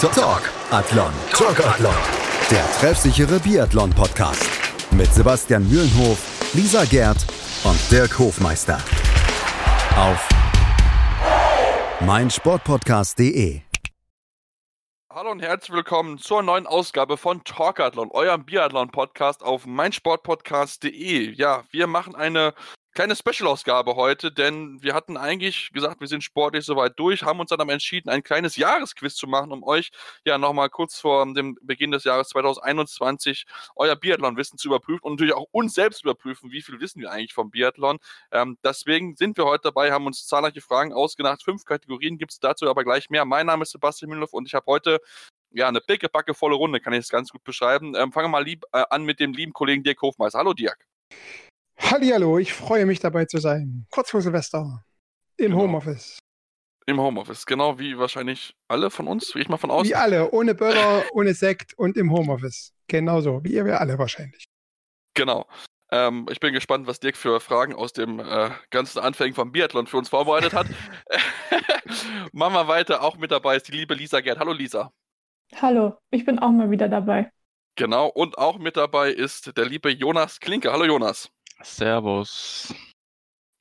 Talk Athlon. Talk Athlon. Der treffsichere Biathlon-Podcast. Mit Sebastian Mühlenhof, Lisa Gerd und Dirk Hofmeister. Auf meinsportpodcast.de. Hallo und herzlich willkommen zur neuen Ausgabe von Talkathlon, eurem Biathlon-Podcast auf meinsportpodcast.de. Ja, wir machen eine kleine Special-Ausgabe heute, denn wir hatten eigentlich gesagt, wir sind sportlich soweit durch, haben uns dann aber entschieden, ein kleines Jahresquiz zu machen, um euch ja nochmal kurz vor dem Beginn des Jahres 2021 euer Biathlon-Wissen zu überprüfen und natürlich auch uns selbst überprüfen, wie viel wissen wir eigentlich vom Biathlon. Ähm, deswegen sind wir heute dabei, haben uns zahlreiche Fragen ausgedacht. Fünf Kategorien gibt es dazu aber gleich mehr. Mein Name ist Sebastian Mühlenhoff und ich habe heute ja, eine dicke, backe, volle Runde, kann ich es ganz gut beschreiben. Ähm, fangen wir mal lieb, äh, an mit dem lieben Kollegen Dirk Hofmeister. Hallo Dirk. Hallihallo, ich freue mich dabei zu sein. Kurz vor Silvester. Im genau. Homeoffice. Im Homeoffice, genau wie wahrscheinlich alle von uns, wie ich mal von aus. Wie alle, ohne Böller, ohne Sekt und im Homeoffice. Genauso, wie ihr alle wahrscheinlich. Genau. Ähm, ich bin gespannt, was Dirk für Fragen aus dem äh, ganzen Anfängen vom Biathlon für uns vorbereitet hat. Machen wir weiter. Auch mit dabei ist die liebe Lisa Gerd. Hallo Lisa. Hallo, ich bin auch mal wieder dabei. Genau, und auch mit dabei ist der liebe Jonas Klinke. Hallo Jonas. Servus.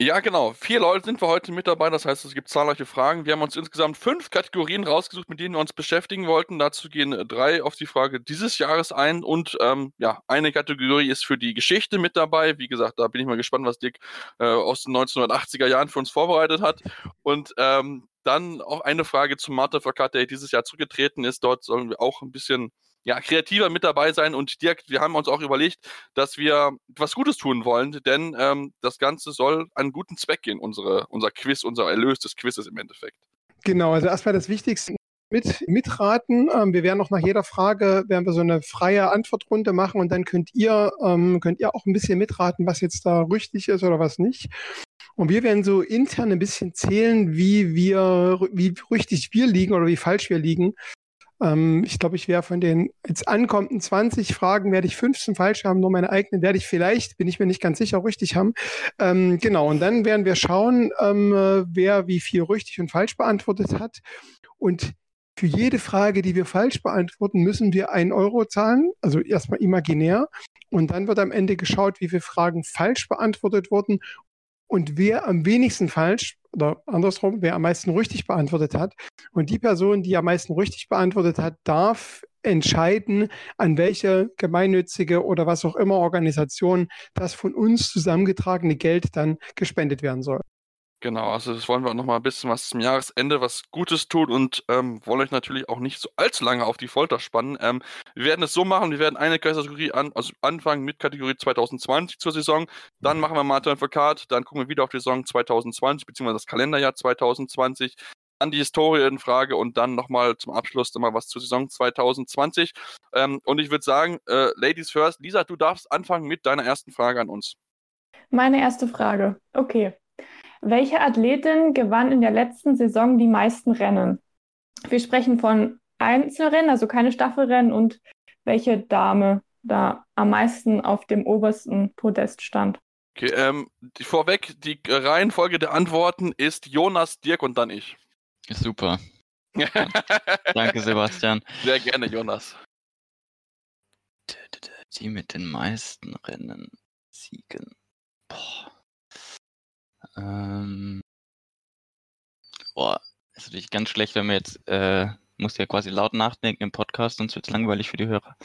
Ja, genau. Vier Leute sind wir heute mit dabei. Das heißt, es gibt zahlreiche Fragen. Wir haben uns insgesamt fünf Kategorien rausgesucht, mit denen wir uns beschäftigen wollten. Dazu gehen drei auf die Frage dieses Jahres ein. Und ähm, ja, eine Kategorie ist für die Geschichte mit dabei. Wie gesagt, da bin ich mal gespannt, was Dick äh, aus den 1980er Jahren für uns vorbereitet hat. Und ähm, dann auch eine Frage zum Marta Verkat, der dieses Jahr zurückgetreten ist. Dort sollen wir auch ein bisschen ja, kreativer mit dabei sein. Und Dirk, wir haben uns auch überlegt, dass wir was Gutes tun wollen, denn ähm, das Ganze soll einen guten Zweck gehen, unsere, unser Quiz, unser Erlös des Quizzes im Endeffekt. Genau, also erstmal das Wichtigste mit, mitraten. Ähm, wir werden noch nach jeder Frage, werden wir so eine freie Antwortrunde machen und dann könnt ihr, ähm, könnt ihr auch ein bisschen mitraten, was jetzt da richtig ist oder was nicht. Und wir werden so intern ein bisschen zählen, wie wir, wie richtig wir liegen oder wie falsch wir liegen. Ähm, ich glaube, ich wäre von den jetzt ankommenden 20 Fragen, werde ich 15 falsch haben, nur meine eigenen werde ich vielleicht, bin ich mir nicht ganz sicher, richtig haben. Ähm, genau, und dann werden wir schauen, ähm, wer wie viel richtig und falsch beantwortet hat. Und für jede Frage, die wir falsch beantworten, müssen wir einen Euro zahlen, also erstmal imaginär. Und dann wird am Ende geschaut, wie viele Fragen falsch beantwortet wurden und wer am wenigsten falsch oder andersrum, wer am meisten richtig beantwortet hat. Und die Person, die am meisten richtig beantwortet hat, darf entscheiden, an welche gemeinnützige oder was auch immer Organisation das von uns zusammengetragene Geld dann gespendet werden soll. Genau, also das wollen wir auch noch mal ein bisschen was zum Jahresende, was Gutes tun und ähm, wollen euch natürlich auch nicht so allzu lange auf die Folter spannen. Ähm, wir werden es so machen, wir werden eine Kategorie an, also anfangen mit Kategorie 2020 zur Saison, dann machen wir Martin Verkart, dann gucken wir wieder auf die Saison 2020, beziehungsweise das Kalenderjahr 2020, dann die Historie in Frage und dann nochmal zum Abschluss nochmal was zur Saison 2020. Ähm, und ich würde sagen, äh, Ladies first, Lisa, du darfst anfangen mit deiner ersten Frage an uns. Meine erste Frage, okay. Welche Athletin gewann in der letzten Saison die meisten Rennen? Wir sprechen von Einzelrennen, also keine Staffelrennen und welche Dame da am meisten auf dem obersten Podest stand. Okay, ähm, die, vorweg, die Reihenfolge der Antworten ist Jonas, Dirk und dann ich. Super. Danke, Sebastian. Sehr gerne, Jonas. Die mit den meisten Rennen siegen. Boah. Ähm, boah, ist natürlich ganz schlecht, wenn wir jetzt, äh, muss ja quasi laut nachdenken im Podcast, sonst wird es langweilig für die Hörer.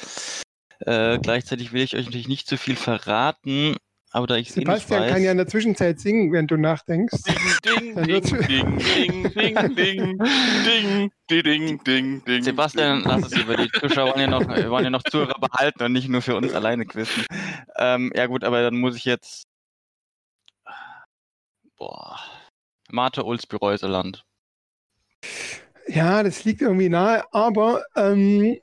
Äh, gleichzeitig will ich euch natürlich nicht zu viel verraten, aber da ich Sebastian weiß, kann ja in der Zwischenzeit singen, wenn du nachdenkst. Ding, ding, ding, ding, ding, ding, ding, ding, ding, ding, ding. Sebastian, lass es über die Zuschauer wollen ja noch, wollen ja noch Zuhörer behalten und nicht nur für uns alleine quizzen. Ähm, ja gut, aber dann muss ich jetzt Boah. Mate Ulsby-Reuseland. Ja, das liegt irgendwie nahe, aber ähm,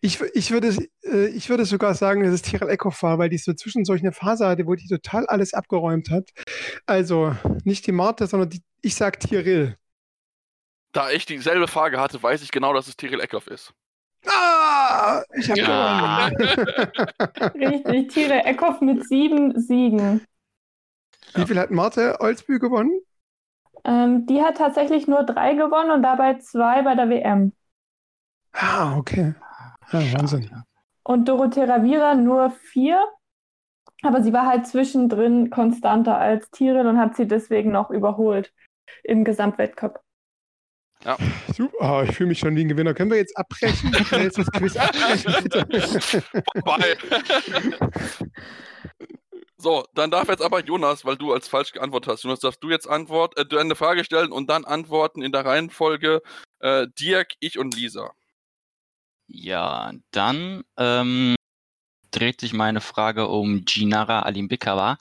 ich, ich, würde, äh, ich würde sogar sagen, dass es Tirol Eckhoff war, weil die so zwischen solch eine Phase hatte, wo die total alles abgeräumt hat. Also nicht die Marte, sondern die, ich sag Tiril. Da ich dieselbe Frage hatte, weiß ich genau, dass es Tiril Eckhoff ist. Ah, ich habe ja. gewonnen. Richtig, Tiril Eckhoff mit sieben Siegen. Wie viel hat Marte Olsbü gewonnen? Ähm, die hat tatsächlich nur drei gewonnen und dabei zwei bei der WM. Ah, okay. Ja, Wahnsinn. Und Dorothea Ravira nur vier. Aber sie war halt zwischendrin konstanter als Tirin und hat sie deswegen noch überholt im Gesamtweltcup. Super. Ah, ich fühle mich schon wie ein Gewinner. Können wir jetzt abbrechen? Jetzt das Quiz abbrechen, bitte? Vorbei. so, dann darf jetzt aber Jonas, weil du als falsch geantwortet hast. Jonas, darfst du jetzt Antwort, äh, eine Frage stellen und dann antworten in der Reihenfolge äh, Dirk, ich und Lisa. Ja, dann ähm, dreht sich meine Frage um Ginara Alimbekova.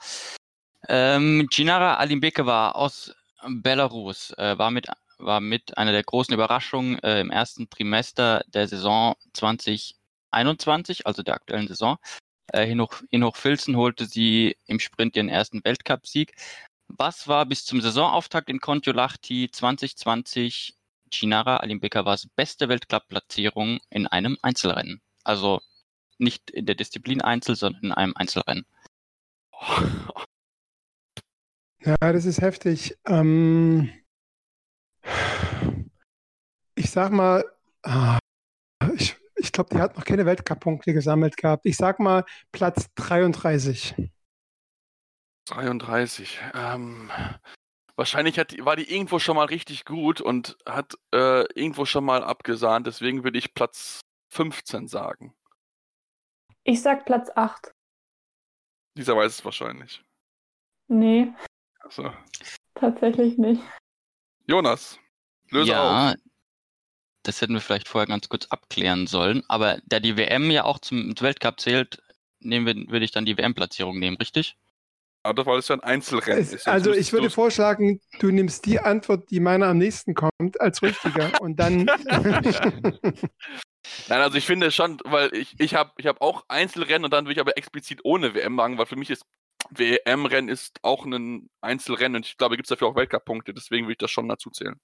Ähm, Ginara Alimbekova aus Belarus äh, war, mit, war mit einer der großen Überraschungen äh, im ersten Trimester der Saison 2021, also der aktuellen Saison. Äh, in Hochfilzen holte sie im Sprint ihren ersten Weltcupsieg. Was war bis zum Saisonauftakt in Kontiolahti 2020 Ginara Alimbekovas beste Weltcup-Platzierung in einem Einzelrennen? Also nicht in der Disziplin Einzel, sondern in einem Einzelrennen. Ja, das ist heftig. Ähm, ich sag mal, ah, ich, ich glaube, die hat noch keine Weltcup-Punkte gesammelt gehabt. Ich sag mal Platz 33. 33. Ähm, wahrscheinlich hat, war die irgendwo schon mal richtig gut und hat äh, irgendwo schon mal abgesahnt. Deswegen würde ich Platz 15 sagen. Ich sag Platz 8. Dieser weiß es wahrscheinlich. Nee, Also, tatsächlich nicht. Jonas, löse auf. Das hätten wir vielleicht vorher ganz kurz abklären sollen. Aber da die WM ja auch zum Weltcup zählt, nehmen wir, würde ich dann die WM-Platzierung nehmen, richtig? Aber weil es ja ein Einzelrennen Es, ist. also ich würde vorschlagen, du nimmst die Antwort, die meiner am nächsten kommt, als richtiger und dann. Nein, also ich finde schon, weil ich, ich habe ich hab auch Einzelrennen und dann würde ich aber explizit ohne WM machen, weil für mich ist WM-Rennen ist auch ein Einzelrennen und ich glaube, gibt es dafür auch Weltcup-Punkte, deswegen würde ich das schon dazu zählen.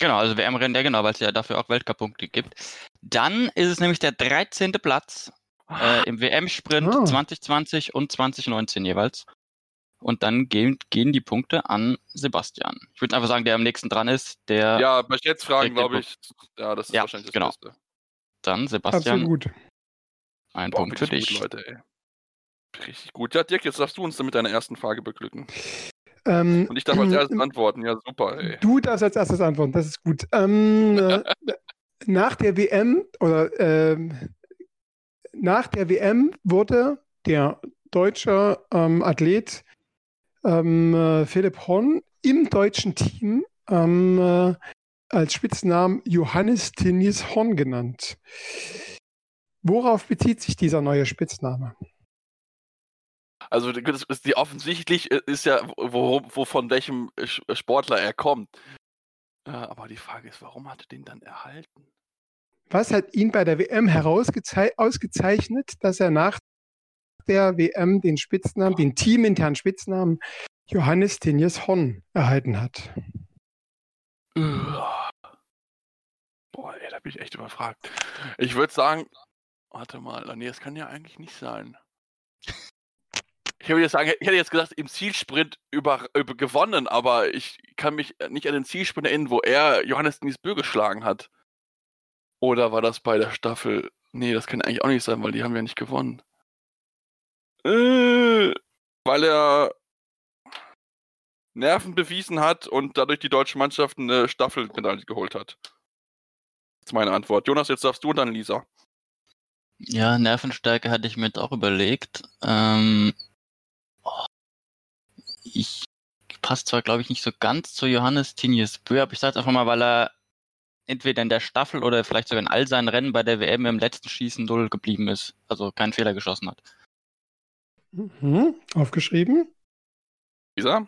Genau, also WM-Rennen, ja genau, weil es ja dafür auch Weltcup-Punkte gibt. Dann ist es nämlich der 13. Platz äh, im WM-Sprint Ah. 2020 und 2019 jeweils. Und dann gehen, gehen die Punkte an Sebastian. Ich würde einfach sagen, der am nächsten dran ist, der Ja, bei jetzt fragen, glaube ich, ja, das ist Ja, wahrscheinlich das genau. Beste. dann Sebastian, Absolut. ein Boah, Punkt für richtig dich. Gut, Leute, ey. Richtig gut. Ja, Dirk, jetzt darfst du uns mit deiner ersten Frage beglücken. Ähm, Und ich darf als erstes antworten. Ja, super, ey. Du darfst als erstes antworten, das ist gut. Ähm, äh, nach der WM oder ähm, nach der WM wurde der deutsche ähm, Athlet ähm, äh, Philipp Horn im deutschen Team ähm, äh, als Spitznamen Johannes Tinnis Horn genannt. Worauf bezieht sich dieser neue Spitzname? Also das ist die offensichtlich äh, ist ja, wo, wo von welchem äh, Sch- Sportler er kommt. Äh, aber die Frage ist, warum hat er den dann erhalten? Was hat ihn bei der WM ausgezeichnet, dass er nach der WM den Spitznamen, den teaminternen Spitznamen Johannes Tinjes Horn erhalten hat? Boah, ey, da bin ich echt überfragt. Ich würde sagen, warte mal, nee, das kann ja eigentlich nicht sein. Ich würde sagen, ich hätte jetzt gesagt, im Zielsprint über, über gewonnen, aber ich kann mich nicht an den Zielsprint erinnern, wo er Johannes Niesbö geschlagen hat. Oder war das bei der Staffel? Nee, das kann eigentlich auch nicht sein, weil die haben ja nicht gewonnen. Äh, weil er Nerven bewiesen hat und dadurch die deutsche Mannschaft eine Staffelmedaille geholt hat. Das ist meine Antwort. Jonas, jetzt darfst du und dann Lisa. Ja, Nervenstärke hatte ich mir auch überlegt. Ähm, ich passt zwar, glaube ich, nicht so ganz zu Johannes Tinius Bö, aber ich sage einfach mal, weil er entweder in der Staffel oder vielleicht sogar in all seinen Rennen bei der WM im letzten Schießen null geblieben ist. Also keinen Fehler geschossen hat. Mhm. Aufgeschrieben? Lisa?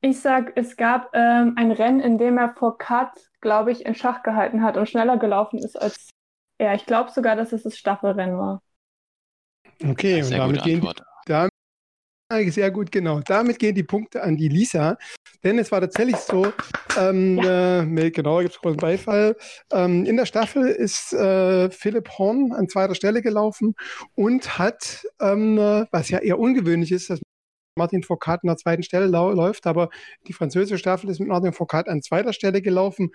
Ich sag, es gab ähm, ein Rennen, in dem er vor Cut, glaube ich, in Schach gehalten hat und schneller gelaufen ist als er. Ich glaube sogar, dass es das Staffelrennen war. Okay, und Sehr damit gehen. Sehr gut, genau. Damit gehen die Punkte an die Lisa. Denn es war tatsächlich so, ähm, äh, mit, genau, da gibt es großen Beifall. Ähm, in der Staffel ist äh, Philipp Horn an zweiter Stelle gelaufen und hat, ähm, äh, was ja eher ungewöhnlich ist, dass Martin Foucault an der zweiten Stelle läuft, aber die französische Staffel ist mit Martin Foucault an zweiter Stelle gelaufen.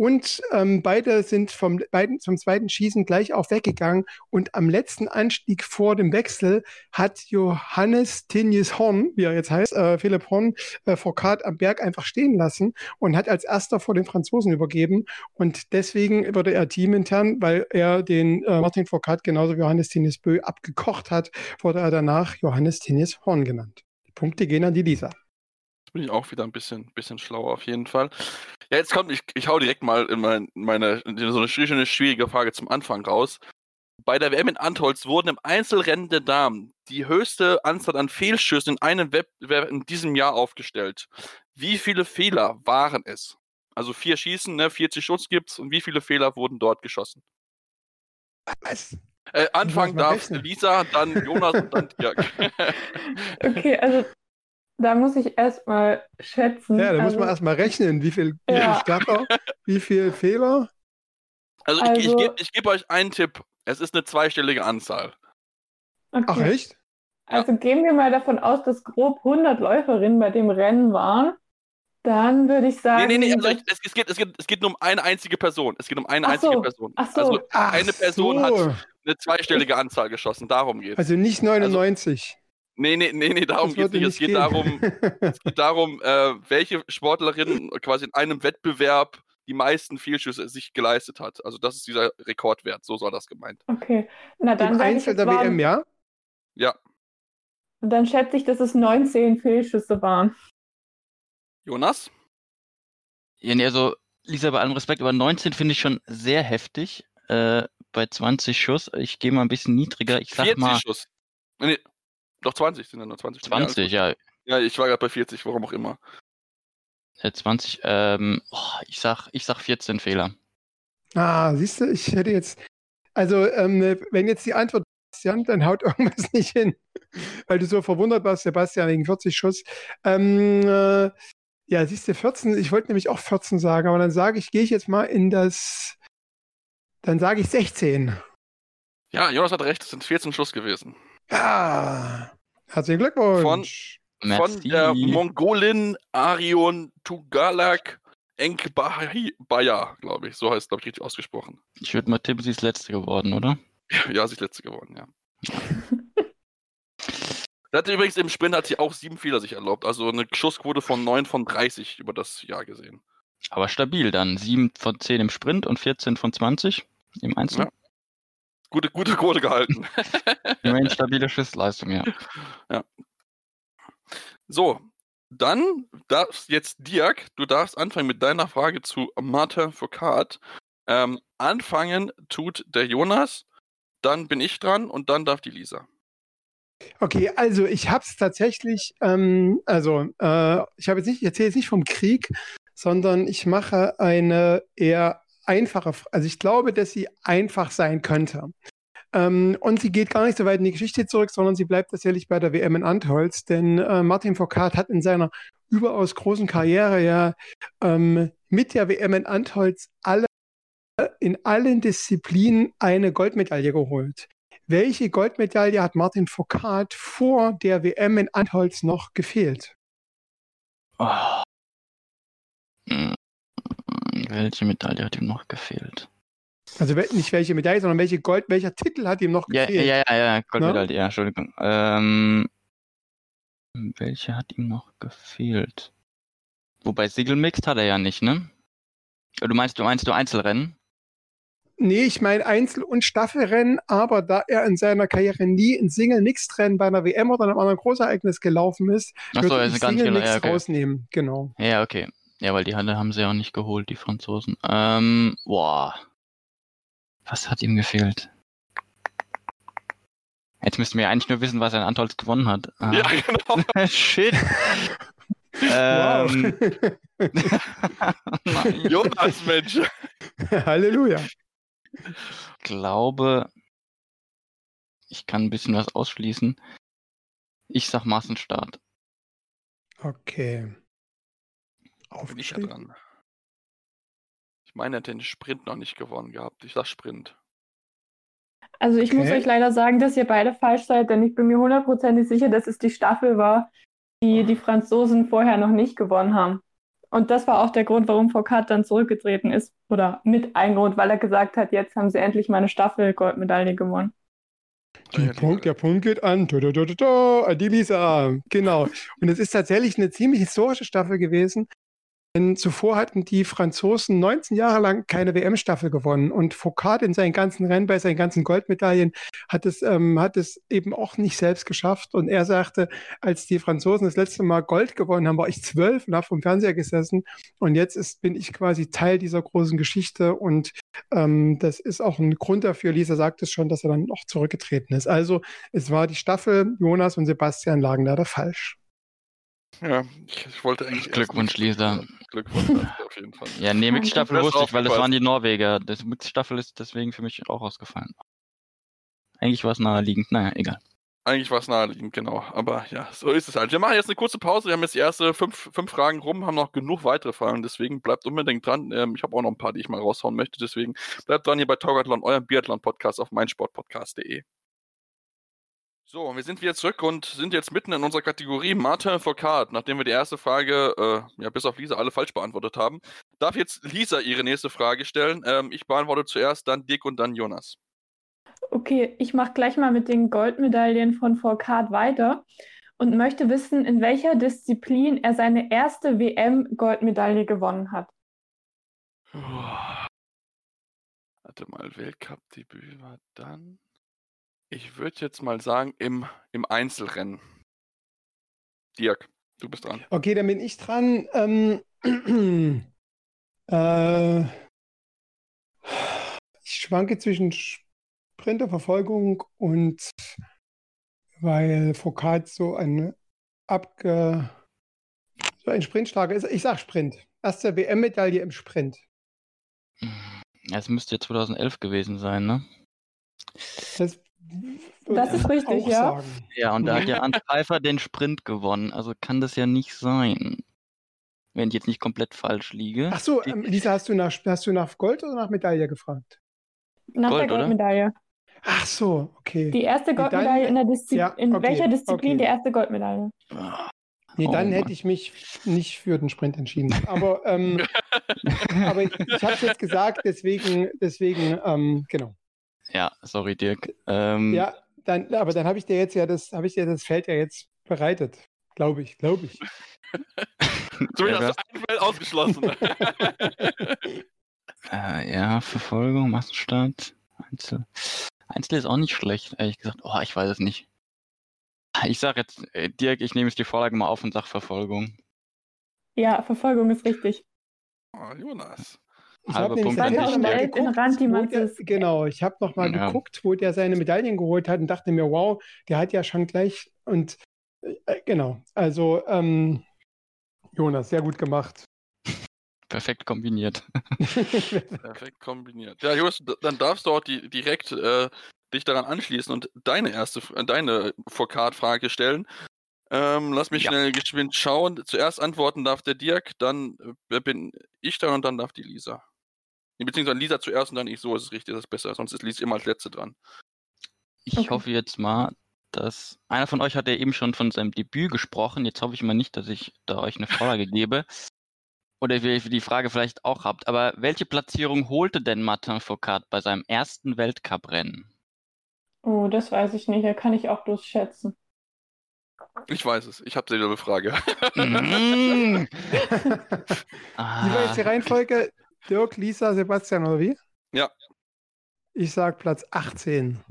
Und ähm, beide sind vom, beiden, zum zweiten Schießen gleich auch weggegangen. Und am letzten Anstieg vor dem Wechsel hat Johannes Tinjes Horn, wie er jetzt heißt, äh, Philipp Horn, äh, Foucault am Berg einfach stehen lassen und hat als erster vor den Franzosen übergeben. Und deswegen wurde er teamintern, weil er den äh, Martin Foucault genauso wie Johannes Tinjes Bö abgekocht hat, wurde er danach Johannes Tinjes Horn genannt. Die Punkte gehen an die Lisa. Jetzt bin ich auch wieder ein bisschen, bisschen schlauer auf jeden Fall. Ja, jetzt kommt, ich, ich hau direkt mal in meine, meine in so eine schöne, schwierige Frage zum Anfang raus. Bei der WM in Antholz wurden im Einzelrennen der Damen die höchste Anzahl an Fehlschüssen in einem Wettbewerb in diesem Jahr aufgestellt. Wie viele Fehler waren es? Also vier Schießen, ne, 40 Schuss gibt's und wie viele Fehler wurden dort geschossen? Was? Äh, Anfang darf Lisa, dann Jonas und dann Dirk. okay, also da muss ich erstmal schätzen. Ja, da also, muss man erstmal rechnen, wie viel, wie ja. viel Starter, wie viel Fehler. Also, also ich, ich gebe ich geb euch einen Tipp. Es ist eine zweistellige Anzahl. Okay. Ach, echt? Also ja. gehen wir mal davon aus, dass grob 100 Läuferinnen bei dem Rennen waren. Dann würde ich sagen. Nee, nee, nee, also ich, es, es, geht, es, geht, es geht nur um eine einzige Person. Es geht um eine Ach einzige so. Person. Ach so. Also Ach eine Person so. hat eine zweistellige Anzahl geschossen. Darum geht es. Also nicht 99. Nee, nee, nee, nee, darum geht es nicht. Es geht darum, es geht darum äh, welche Sportlerin quasi in einem Wettbewerb die meisten Fehlschüsse sich geleistet hat. Also das ist dieser Rekordwert. So soll das gemeint. Okay. Na dann Im Einzel der WM, ja? Ja. Dann schätze ich, dass es 19 Fehlschüsse waren. Jonas? Ja, nee, also, Lisa, bei allem Respekt, aber 19 finde ich schon sehr heftig. Äh, bei 20 Schuss. Ich gehe mal ein bisschen niedriger. Ich sag 40 mal. Schuss. Nee, doch 20 sind ja nur 20. 20, ja. Ja, ich war gerade bei 40, warum auch immer. Äh, 20, ähm, oh, ich sag, ich sag 14 Fehler. Ah, siehst du, ich hätte jetzt, also ähm, wenn jetzt die Antwort Sebastian, dann haut irgendwas nicht hin, weil du so verwundert warst, Sebastian, wegen 40 Schuss. Ähm, äh, ja, siehst du, 14, ich wollte nämlich auch 14 sagen, aber dann sage ich, gehe ich jetzt mal in das, dann sage ich 16. Ja, Jonas hat recht, es sind 14 Schuss gewesen. Ja, herzlichen Glückwunsch. Von, von der Mongolin Arion Tugalak Enkbaya, glaube ich. So heißt es, glaube ich, richtig ausgesprochen. Ich würde mal tippen, sie ist letzte geworden, oder? Ja, sie ist letzte geworden, ja. Sie hatte übrigens im Sprint hat sie auch sieben Fehler sich erlaubt. Also eine Schussquote von 9 von 30 über das Jahr gesehen. Aber stabil dann. 7 von 10 im Sprint und 14 von 20 im Einzel. Ja. Gute, gute Quote gehalten. Immerhin stabile Schussleistung, ja. ja. So, dann darfst jetzt Dirk, du darfst anfangen mit deiner Frage zu Martin Foucault. Ähm, anfangen tut der Jonas, dann bin ich dran und dann darf die Lisa. Okay, also ich habe es tatsächlich, ähm, also äh, ich habe jetzt nicht, ich erzähle jetzt nicht vom Krieg, sondern ich mache eine eher einfache, also ich glaube, dass sie einfach sein könnte. Ähm, und sie geht gar nicht so weit in die Geschichte zurück, sondern sie bleibt tatsächlich bei der WM in Antholz, denn äh, Martin Foucault hat in seiner überaus großen Karriere ja ähm, mit der WM in Antholz alle in allen Disziplinen eine Goldmedaille geholt. Welche Goldmedaille hat Martin Foucault vor der WM in Antholz noch gefehlt? Oh. Welche Medaille hat ihm noch gefehlt? Also nicht welche Medaille, sondern welche Gold, welcher Titel hat ihm noch gefehlt? Ja, ja, ja, Goldmedaille, ja, Entschuldigung. Ähm, welche hat ihm noch gefehlt? Wobei Siegelmixed hat er ja nicht, ne? Du meinst, du meinst du Einzelrennen? Nee, ich meine Einzel- und Staffelrennen, aber da er in seiner Karriere nie in Single-Mix-Rennen bei einer WM oder einem anderen Großereignis gelaufen ist, Ach so, würde ich Single-Mix ja, okay. rausnehmen. Genau. Ja, okay. Ja, weil die Halle haben sie ja auch nicht geholt, die Franzosen. Ähm, boah. Was hat ihm gefehlt? Jetzt müssten wir eigentlich nur wissen, was er in Antolz gewonnen hat. Ah. Ja, genau. Shit. Ähm. Jonas, Mensch. Halleluja. Ich glaube, ich kann ein bisschen was ausschließen. Ich sag Massenstart. Okay. Bin ich ja dran. Ich meine, er hat den Sprint noch nicht gewonnen gehabt. Ich sag Sprint. Also ich Okay. muss euch leider sagen, dass ihr beide falsch seid, denn ich bin mir hundertprozentig sicher, dass es die Staffel war. die die Franzosen vorher noch nicht gewonnen haben. Und das war auch der Grund, warum Foucault dann zurückgetreten ist. Oder mit ein Grund, weil er gesagt hat, jetzt haben sie endlich meine Staffel-Goldmedaille gewonnen. Die Punkt, der Punkt geht an die Lisa. Genau. Und es ist tatsächlich eine ziemlich historische Staffel gewesen. Denn zuvor hatten die Franzosen 19 Jahre lang keine WM-Staffel gewonnen und Foucault in seinen ganzen Rennen, bei seinen ganzen Goldmedaillen, hat es, ähm, hat es eben auch nicht selbst geschafft. Und er sagte, als die Franzosen das letzte Mal Gold gewonnen haben, war ich zwölf und habe vom Fernseher gesessen. Und jetzt ist, bin ich quasi Teil dieser großen Geschichte. Und ähm, das ist auch ein Grund dafür. Lisa sagt es schon, dass er dann noch zurückgetreten ist. Also es war die Staffel, Jonas und Sebastian lagen leider falsch. Ja, ich, ich wollte eigentlich. Glückwunsch, Lisa. Glückwunsch, auf jeden Fall. Ja, nee, Mixstaffel wusste ich, weil das waren die Norweger. Das Mixstaffel ist deswegen für mich auch ausgefallen. Eigentlich war es naheliegend. Naja, egal. Eigentlich war es naheliegend, genau. Aber ja, so ist es halt. Wir machen jetzt eine kurze Pause. Wir haben jetzt die erste fünf, fünf Fragen rum, haben noch genug weitere Fragen. Deswegen bleibt unbedingt dran. Ähm, ich habe auch noch ein paar, die ich mal raushauen möchte. Deswegen bleibt dran hier bei Talkathon, eurem Biathlon-Podcast auf meinsportpodcast.de. So, und wir sind wieder zurück und sind jetzt mitten in unserer Kategorie Martin Foucault. Nachdem wir die erste Frage, äh, ja, bis auf Lisa alle falsch beantwortet haben, darf jetzt Lisa ihre nächste Frage stellen. Ähm, ich beantworte zuerst, dann Dick und dann Jonas. Okay, ich mache gleich mal mit den Goldmedaillen von Foucault weiter und möchte wissen, in welcher Disziplin er seine erste WM-Goldmedaille gewonnen hat. Warte mal, Weltcup-Debüt war dann. Ich würde jetzt mal sagen, im, im Einzelrennen. Dirk, du bist dran. Okay, dann bin ich dran. Ähm, äh, ich schwanke zwischen Sprinterverfolgung und weil Foucault so ein abge so ein Sprintstarker ist. Ich sag Sprint. Erste WM-Medaille im Sprint. Es müsste ja 2011 gewesen sein, ne? Das, Das ist richtig, ja. Sagen. Ja, und da hat ja Ant Pfeiffer den Sprint gewonnen. Also kann das ja nicht sein. Wenn ich jetzt nicht komplett falsch liege. Ach so, ähm, Lisa, hast du, nach, hast du nach Gold oder nach Medaille gefragt? Nach Gold, der oder? Goldmedaille. Ach so, okay. Die erste Medaille- Goldmedaille in der Diszi Ja, in okay, welcher Disziplin okay. die erste Goldmedaille? Nee, Oh dann Mann. hätte ich mich nicht für den Sprint entschieden. Aber, ähm, aber ich, ich habe es jetzt gesagt, deswegen, deswegen, ähm, genau. Ja, sorry, Dirk. Ähm, Ja, dann, aber dann habe ich dir jetzt ja das, habe ich dir das Feld ja jetzt bereitet. Glaube ich, glaube ich. Zumindest Ja, hast du ein Feld ausgeschlossen. Äh, ja, Verfolgung, Massenstart, Einzel. Einzel ist auch nicht schlecht, ehrlich gesagt. Oh, ich weiß es nicht. Ich sag jetzt, äh, Dirk, ich nehme jetzt die Vorlage mal auf und sag Verfolgung. Ja, Verfolgung ist richtig. oh, Jonas. Ich habe nämlich noch mal geguckt, der, genau, ich habe noch mal Ja. geguckt, wo der seine Medaillen geholt hat und dachte mir, wow, der hat ja schon gleich und äh, genau, also ähm, Jonas, sehr gut gemacht. Perfekt kombiniert. Perfekt kombiniert. Ja, Jonas, dann darfst du auch die, direkt äh, dich daran anschließen und deine erste, äh, deine Foucault-Frage stellen. Ähm, lass mich Ja. schnell geschwind schauen. Zuerst antworten darf der Dirk, dann äh, bin ich dran und dann darf die Lisa. Beziehungsweise Lisa zuerst und dann ich, so ist es richtig, das ist besser, sonst ist Lisa immer als Letzte dran. Ich Okay. hoffe jetzt mal, dass einer von euch hat ja eben schon von seinem Debüt gesprochen. Jetzt hoffe ich mal nicht, dass ich da euch eine Vorlage gebe. Oder ihr die Frage vielleicht auch habt. Aber welche Platzierung holte denn Martin Foucault bei seinem ersten Weltcuprennen? Oh, das weiß ich nicht. Da kann ich auch bloß schätzen. Ich weiß es, ich habe dieselbe Frage. Mm. Wie war jetzt die ah, Reihenfolge? Dirk, Lisa, Sebastian oder wie? Ja. Ich sag Platz 18.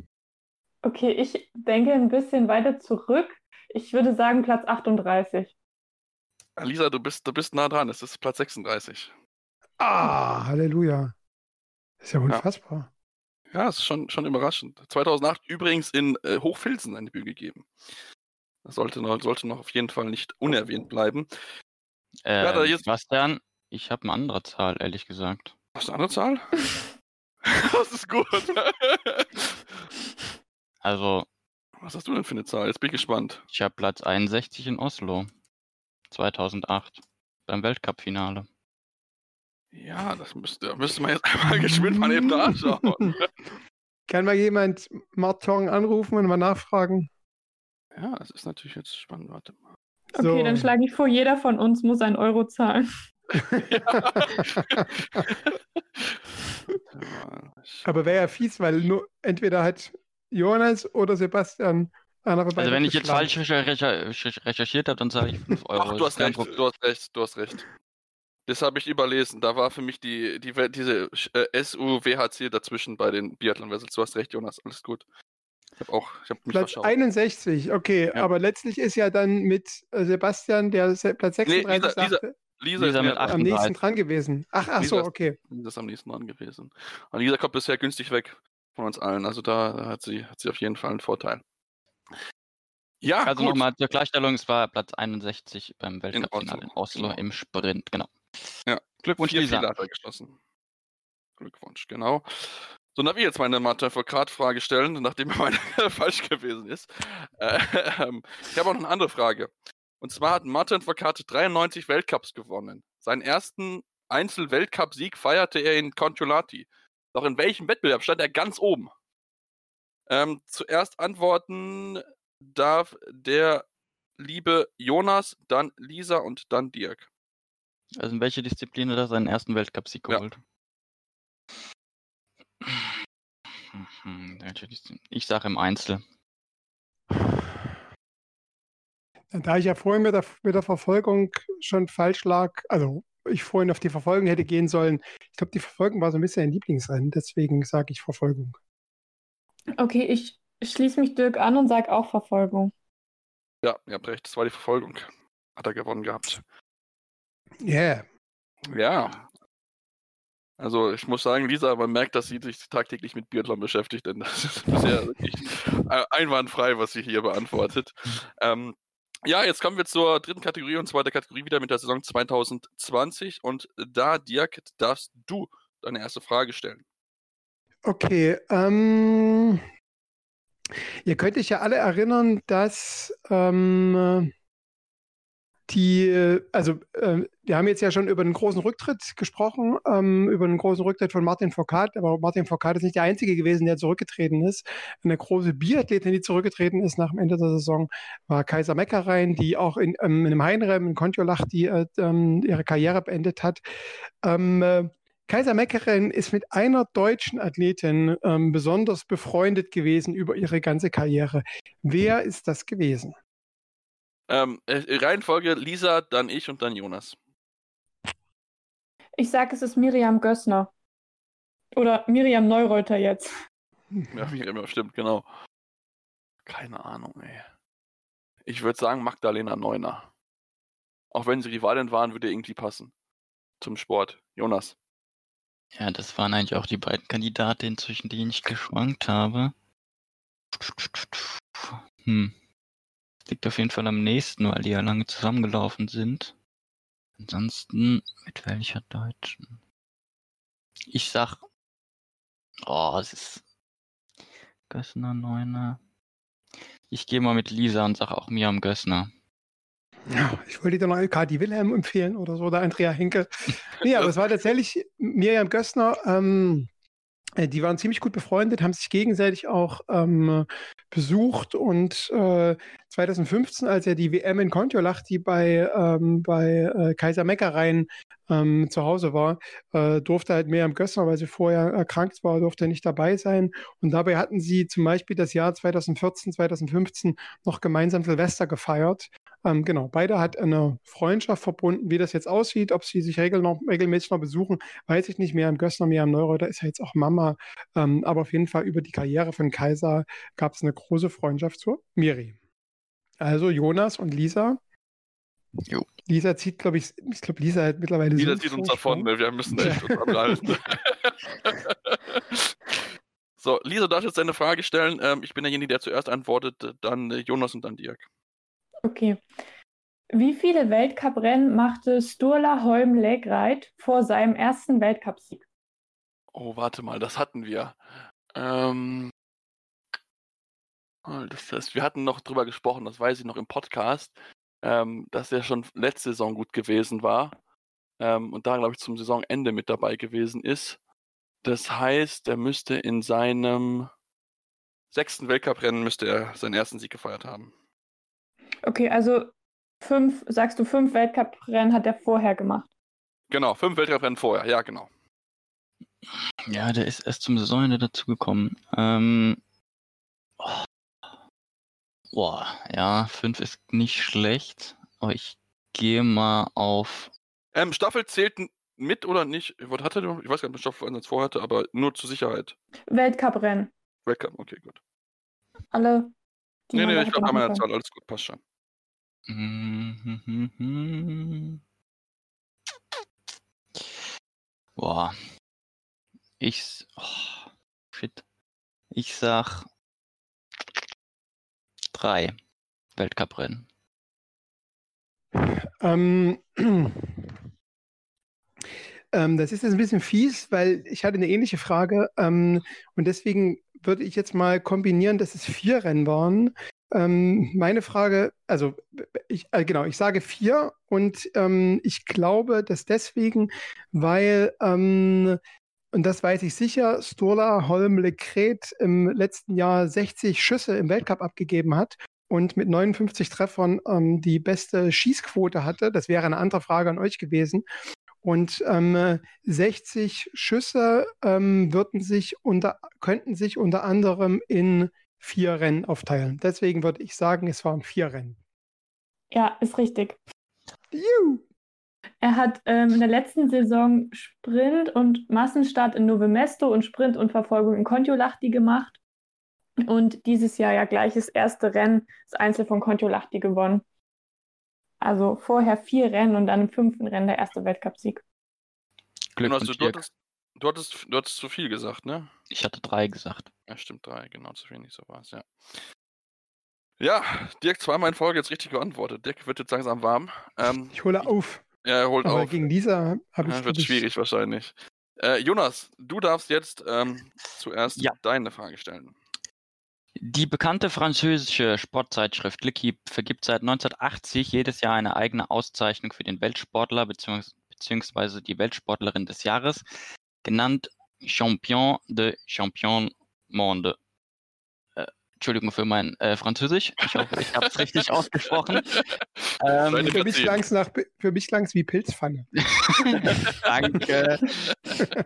Okay, ich denke ein bisschen weiter zurück. Ich würde sagen Platz 38. Lisa, du bist, du bist nah dran, es ist Platz 36. Ah, Halleluja. Ist ja unfassbar. Ja, es ist schon, schon überraschend. 2008 übrigens in äh, Hochfilzen ein Debüt gegeben. Das sollte noch, sollte noch auf jeden Fall nicht unerwähnt bleiben. äh, Ja, da jetzt- Sebastian, ich habe eine andere Zahl, ehrlich gesagt. Hast du eine andere Zahl? das ist gut. Also, Was hast du denn für eine Zahl? Jetzt bin ich gespannt. ich habe Platz 61 in Oslo. 2008. Beim Weltcup-Finale. Ja, das müsste, da müsste man jetzt einmal geschwind mal eben nachschauen. Kann mal jemand Marton anrufen und mal nachfragen? Ja, das ist natürlich jetzt spannend. Warte mal. Okay, dann schlage ich vor, jeder von uns muss einen Euro zahlen. Aber wäre ja fies, weil nur entweder hat Jonas oder Sebastian einer von Also wenn ich jetzt falsch recher- recherchiert habe, dann sage ich 5 Euro. Ach, du hast recht, du hast recht, du hast recht. Das habe ich überlesen. Da war für mich die, die diese äh, SUWHC dazwischen bei den Biathlon-Vessels. Du hast recht, Jonas, alles gut. Ich habe auch, ich habe mich Platz verschaut. 61, okay, Ja. aber letztlich ist ja dann mit äh, Sebastian, der Platz Nee, 36 Lisa- sagte, Lisa, Lisa ist am nächsten 38. dran gewesen. Ach, ach so, ist- okay. Lisa ist am nächsten dran gewesen. Und Lisa kommt bisher günstig weg von uns allen. Also da hat sie, hat sie auf jeden Fall einen Vorteil. Ja, Also nochmal zur Klarstellung, es war Platz 61 beim Weltcup-Finale in Oslo, Oslo genau. im Sprint, genau. Ja. Glückwunsch, Vier Lisa. Fehler hat er geschossen. Glückwunsch, genau. So, darf ich jetzt meine Martin Foucault-Frage stellen, nachdem meine falsch gewesen ist. Äh, ähm, ich habe auch noch eine andere Frage. Und zwar hat Martin Foucault 93 Weltcups gewonnen. Seinen ersten Einzel-Weltcup-Sieg feierte er in Contiolati. Doch in welchem Wettbewerb stand er ganz oben? Ähm, zuerst antworten darf der liebe Jonas, dann Lisa und dann Dirk. Also in welche Disziplin hat er seinen ersten Weltcup-Sieg Ja. geholt? Mhm, welche Disziplin? Ich sage im Einzel. Da ich ja vorhin mit der, mit der Verfolgung schon falsch lag, also ich vorhin auf die Verfolgung hätte gehen sollen, ich glaube, die Verfolgung war so ein bisschen ein Lieblingsrennen, deswegen sage ich Verfolgung. Okay, ich schließe mich Dirk an und sage auch Verfolgung. Ja, ihr habt recht, das war die Verfolgung. Hat er gewonnen gehabt. Yeah. Ja. Also ich muss sagen, Lisa, man merkt, dass sie sich tagtäglich mit Biathlon beschäftigt, denn das ist bisher wirklich einwandfrei, was sie hier beantwortet. Ähm, ja, jetzt kommen wir zur dritten Kategorie und zwar der Kategorie wieder mit der Saison 2020 und da, Dirk, darfst du deine erste Frage stellen. Okay, ähm, ihr könnt euch ja alle erinnern, dass ähm, die, äh, also äh, wir haben jetzt ja schon über den großen Rücktritt gesprochen, ähm, über den großen Rücktritt von Martin Foucault, aber Martin Foucault ist nicht der Einzige gewesen, der zurückgetreten ist. Eine große Biathletin, die zurückgetreten ist nach dem Ende der Saison, war Kaiser Meckerein, die auch in, ähm, in einem Heinrem in Kontiolach die, äh, ähm, ihre Karriere beendet hat. Ähm, äh, Kaiser Meckerin ist mit einer deutschen Athletin ähm, besonders befreundet gewesen über ihre ganze Karriere. Wer ist das gewesen? Ähm, äh, Reihenfolge Lisa, dann ich und dann Jonas. Ich sage, es ist Miriam Gössner. Oder Miriam Neureuter jetzt. Ja, Miriam, stimmt, genau. Keine Ahnung, ey. Ich würde sagen Magdalena Neuner. Auch wenn sie Rivalin waren, würde irgendwie passen. Zum Sport. Jonas. Ja, das waren eigentlich auch die beiden Kandidatinnen, zwischen denen ich geschwankt habe. Hm. Liegt auf jeden Fall am nächsten, weil die ja lange zusammengelaufen sind. Ansonsten, mit welcher Deutschen? Ich sag, oh, es ist Gössner, Neuner. Ich gehe mal mit Lisa und sag auch Miriam Gössner. Ja, ich wollte dir noch Kati Wilhelm empfehlen oder so, oder Andrea Henke. Nee, aber es war tatsächlich Miriam Gössner. Ähm, äh, die waren ziemlich gut befreundet, haben sich gegenseitig auch ähm, besucht und äh, 2015, als er die WM in Kontiolach, die bei, ähm, bei äh, Kaiser Meckereien ähm, zu Hause war, äh, durfte halt Miriam Gössner, weil sie vorher erkrankt war, durfte nicht dabei sein. Und dabei hatten sie zum Beispiel das Jahr 2014, 2015 noch gemeinsam Silvester gefeiert. Ähm, genau, beide hat eine Freundschaft verbunden. Wie das jetzt aussieht, ob sie sich regel noch, regelmäßig noch besuchen, weiß ich nicht. Miriam Gössner, Miriam Neureuter ist ja jetzt auch Mama. Ähm, aber auf jeden Fall über die Karriere von Kaiser gab es eine große Freundschaft zur Miri. Also Jonas und Lisa. Jo. Lisa zieht, glaube ich, ich glaube, Lisa hat mittlerweile Lisa so zieht uns davon, weil wir müssen echt uns anhalten. so, Lisa, darf jetzt deine Frage stellen? Ähm, ich bin derjenige, der zuerst antwortet, dann äh, Jonas und dann Dirk. Okay. Wie viele Weltcuprennen machte Sturla Holm Legreit vor seinem ersten Weltcupsieg? Oh, warte mal, das hatten wir. Ähm, oh, das heißt, wir hatten noch drüber gesprochen, das weiß ich noch im Podcast, ähm, dass er schon letzte Saison gut gewesen war ähm, und da, glaube ich, zum Saisonende mit dabei gewesen ist. Das heißt, er müsste in seinem sechsten Weltcuprennen müsste er seinen ersten Sieg gefeiert haben. Okay, also fünf, sagst du, fünf Weltcuprennen hat er vorher gemacht. Genau, fünf Weltcuprennen vorher, ja, genau. Ja, der ist erst zum Saisonende dazugekommen. Ähm, oh. Boah, ja, fünf ist nicht schlecht, aber ich gehe mal auf. Ähm, Staffel zählt mit oder nicht? Was hatte? Ich weiß gar nicht, ob Staffel Einsatz vorhatte, aber nur zur Sicherheit. Weltcuprennen. Weltcup, okay, gut. Alle. die Nee, nee, ich glaube, an meiner. Zahl, alles gut, passt schon. Mhm. Boah. Ich. Oh, shit. Ich sag. Drei Weltcuprennen. Ähm, ähm, das ist jetzt ein bisschen fies, weil ich hatte eine ähnliche Frage ähm, und deswegen würde ich jetzt mal kombinieren, dass es vier Rennen waren. Ähm, meine Frage, also ich, äh, genau, ich sage vier und ähm, ich glaube, dass deswegen, weil, ähm, und das weiß ich sicher, Stola Holm Lecret im letzten Jahr 60 Schüsse im Weltcup abgegeben hat und mit 59 Treffern ähm, die beste Schießquote hatte. Das wäre eine andere Frage an euch gewesen. Und ähm, 60 Schüsse ähm, würden sich unter, könnten sich unter anderem in vier Rennen aufteilen. Deswegen würde ich sagen, es waren vier Rennen. Ja, ist richtig. Juhu. Er hat ähm, in der letzten Saison Sprint und Massenstart in Nove Mesto und Sprint und Verfolgung in Kontiolahti gemacht. Und dieses Jahr ja gleich das erste Rennen, das Einzel von Kontiolahti gewonnen. Also vorher vier Rennen und dann im fünften Rennen der erste Weltcupsieg. Jonas, Glückwunsch, du, du, hattest, du, hattest, du hattest zu viel gesagt, ne? Ich hatte drei gesagt. Ja, stimmt, drei, genau, zu wenig, so war es, ja. Ja, Dirk zweimal in Folge jetzt richtig beantwortet. Dirk wird jetzt langsam warm. Ähm, Ich hole auf. ja, er holt Aber auf. gegen Lisa habe ich. Ja, wird ich- schwierig wahrscheinlich. Äh, Jonas, du darfst jetzt ähm, zuerst Ja. deine Frage stellen. Die bekannte französische Sportzeitschrift L'Equipe vergibt seit 1980 jedes Jahr eine eigene Auszeichnung für den Weltsportler bzw. beziehungsweise die Weltsportlerin des Jahres, genannt Champion de Champion Monde. Äh, Entschuldigung für mein äh, Französisch. Ich hoffe, ich habe es richtig ausgesprochen. Ähm, Für mich Erzähl. klang's nach, für mich klang's wie Pilzpfanne. Danke.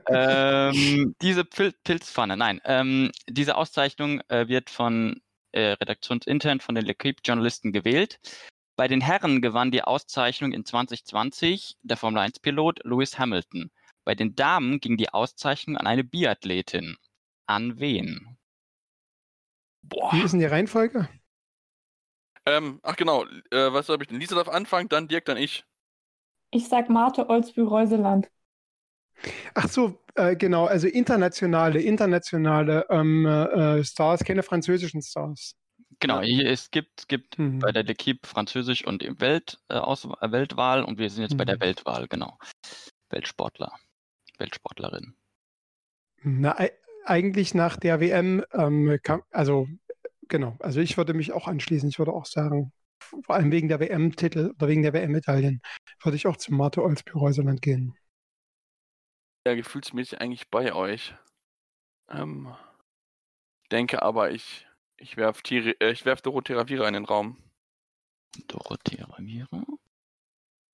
ähm, diese Pil Pilzpfanne, nein. Ähm, diese Auszeichnung äh, wird von äh, redaktionsintern von den L'Equipe-Journalisten gewählt. Bei den Herren gewann die Auszeichnung in 2020 der Formel 1-Pilot Lewis Hamilton. Bei den Damen ging die Auszeichnung an eine Biathletin. An wen? Boah. Wie ist denn die Reihenfolge? Ähm, ach genau, äh, was habe ich denn? Lisa darf anfangen, dann Dirk, dann ich. Ich sag Marte Olsbü-Reuseland. Ach so, äh, genau, also internationale, internationale ähm, äh, Stars, keine französischen Stars. Genau, hier, es gibt, es gibt Hm. bei der L'Equipe Französisch und Welt, äh, Aus äh, Weltwahl und wir sind jetzt bei der Mhm. Weltwahl, genau. Weltsportler, Weltsportlerin. Na, e- eigentlich nach der WM, ähm, kam, also genau, also ich würde mich auch anschließen. Ich würde auch sagen, vor allem wegen der WM-Titel oder wegen der WM-Medaillen, würde ich auch zu Marte Olsby-Reuseland gehen. Ja, gefühlsmäßig eigentlich bei euch. Ähm, denke aber, ich, ich werf, Thierry, äh, ich werf Dorothea Ravira in den Raum. Dorothea Ravira.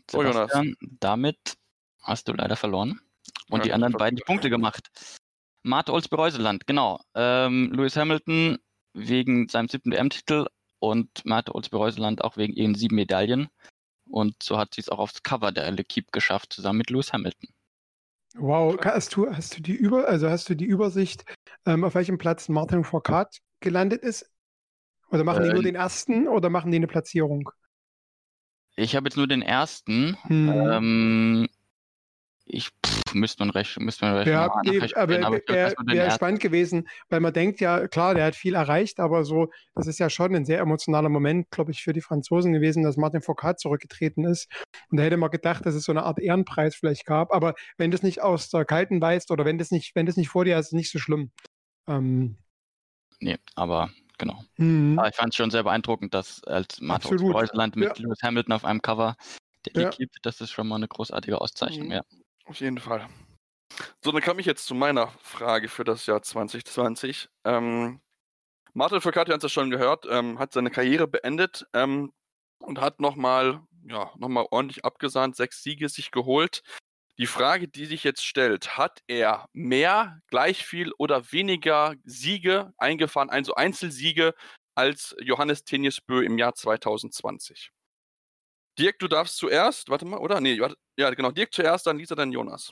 So, Jonas. Sebastian, damit hast du leider verloren. Und Ja, die anderen beiden die. Punkte gemacht. Marte Olsby-Reuseland, genau. Ähm, Lewis Hamilton wegen seinem siebten WM-Titel und Marte Olsby-Reuseland auch wegen ihren sieben Medaillen. Und so hat sie es auch aufs Cover der L'Equipe geschafft, zusammen mit Lewis Hamilton. Wow, hast du, hast du die Über, also hast du die Übersicht, ähm, auf welchem Platz Martin Fourcade gelandet ist? Oder machen die Äh, nur den ersten oder machen die eine Platzierung? Ich habe jetzt nur den ersten. Hm. Ähm, ich pff, müsste man recht, müsste man recht Ja, nee, aber aber wäre das wär spannend gewesen, weil man denkt ja, klar, der hat viel erreicht, aber so, das ist ja schon ein sehr emotionaler Moment, glaube ich, für die Franzosen gewesen, dass Martin Foucault zurückgetreten ist. Und da hätte man gedacht, dass es so eine Art Ehrenpreis vielleicht gab. Aber wenn du es nicht aus der Kalten weißt oder wenn das nicht, wenn das nicht vor dir ist, ist es nicht so schlimm. Ähm, Nee, aber genau. hm. Aber ich fand es schon sehr beeindruckend, dass als Martin. Reuseland mit Ja. Lewis Hamilton auf einem Cover der Ja. L'Equipe, das ist schon mal eine großartige Auszeichnung, Mhm. ja. Auf jeden Fall. So, dann komme ich jetzt zu meiner Frage für das Jahr 2020. Ähm, Martin Foucault, ihr habt es ja schon gehört, ähm, hat seine Karriere beendet ähm, und hat nochmal ja, nochmal ordentlich abgesahnt, sechs Siege sich geholt. Die Frage, die sich jetzt stellt, hat er mehr, gleich viel oder weniger Siege eingefahren, also Einzelsiege, als Johannes Tenius im Jahr 2020? Dirk, du darfst zuerst, warte mal, oder? Nee, warte, ja, genau, Dirk zuerst, dann Lisa, dann Jonas.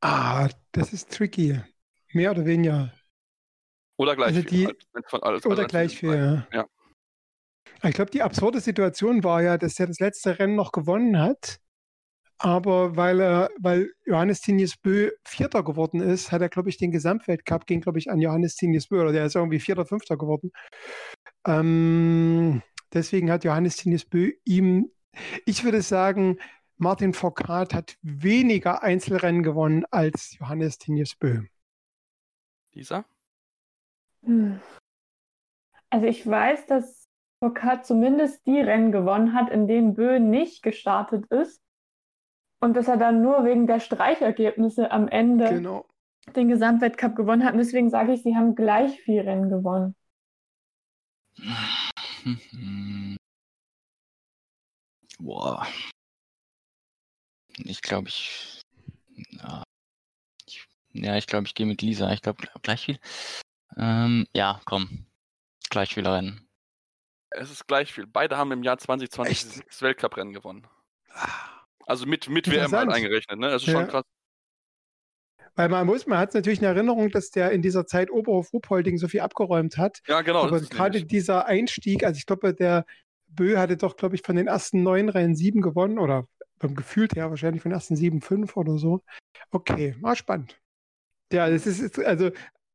Ah, das ist tricky. Mehr oder weniger. Oder gleich Also viel. die- halt, von alles Oder gleich viel viel, ja. Ja. Ich glaube, die absurde Situation war ja, dass er das letzte Rennen noch gewonnen hat. Aber weil er, weil Johannes Tinius Bö Vierter geworden ist, hat er, glaube ich, den Gesamtweltcup ging, glaube ich, an Johannes Tinius Bö, oder der ist irgendwie Vierter, Fünfter geworden. Ähm, deswegen hat Johannes Tinius Bö ihm, ich würde sagen, Martin Foucault hat weniger Einzelrennen gewonnen als Johannes Tinius Bö. Lisa? Hm. Also ich weiß, dass Foucault zumindest die Rennen gewonnen hat, in denen Bö nicht gestartet ist. Und dass er dann nur wegen der Streichergebnisse am Ende Genau. den Gesamtweltcup gewonnen hat. Und deswegen sage ich, sie haben gleich viel Rennen gewonnen. Hm. Boah. Ich glaube, ich. Ja, ich, ja, ich glaube, ich gehe mit Lisa. Ich glaube, gleich viel. Ähm, ja, komm. Gleich viel Rennen. Es ist gleich viel. Beide haben im Jahr 2020 Echt? sechs Weltcuprennen gewonnen. Ah. Also mit, mit WM halt eingerechnet, ne? Das ist Ja. schon krass. Weil man muss, man hat es natürlich in Erinnerung, dass der in dieser Zeit Oberhof Ruhpolding so viel abgeräumt hat. Ja, genau. Aber gerade dieser Einstieg, also ich glaube, der Bö hatte doch, glaube ich, von den ersten neun Rennen sieben gewonnen oder beim gefühlt her wahrscheinlich von den ersten sieben fünf oder so. Okay, war spannend. Ja, das ist, ist also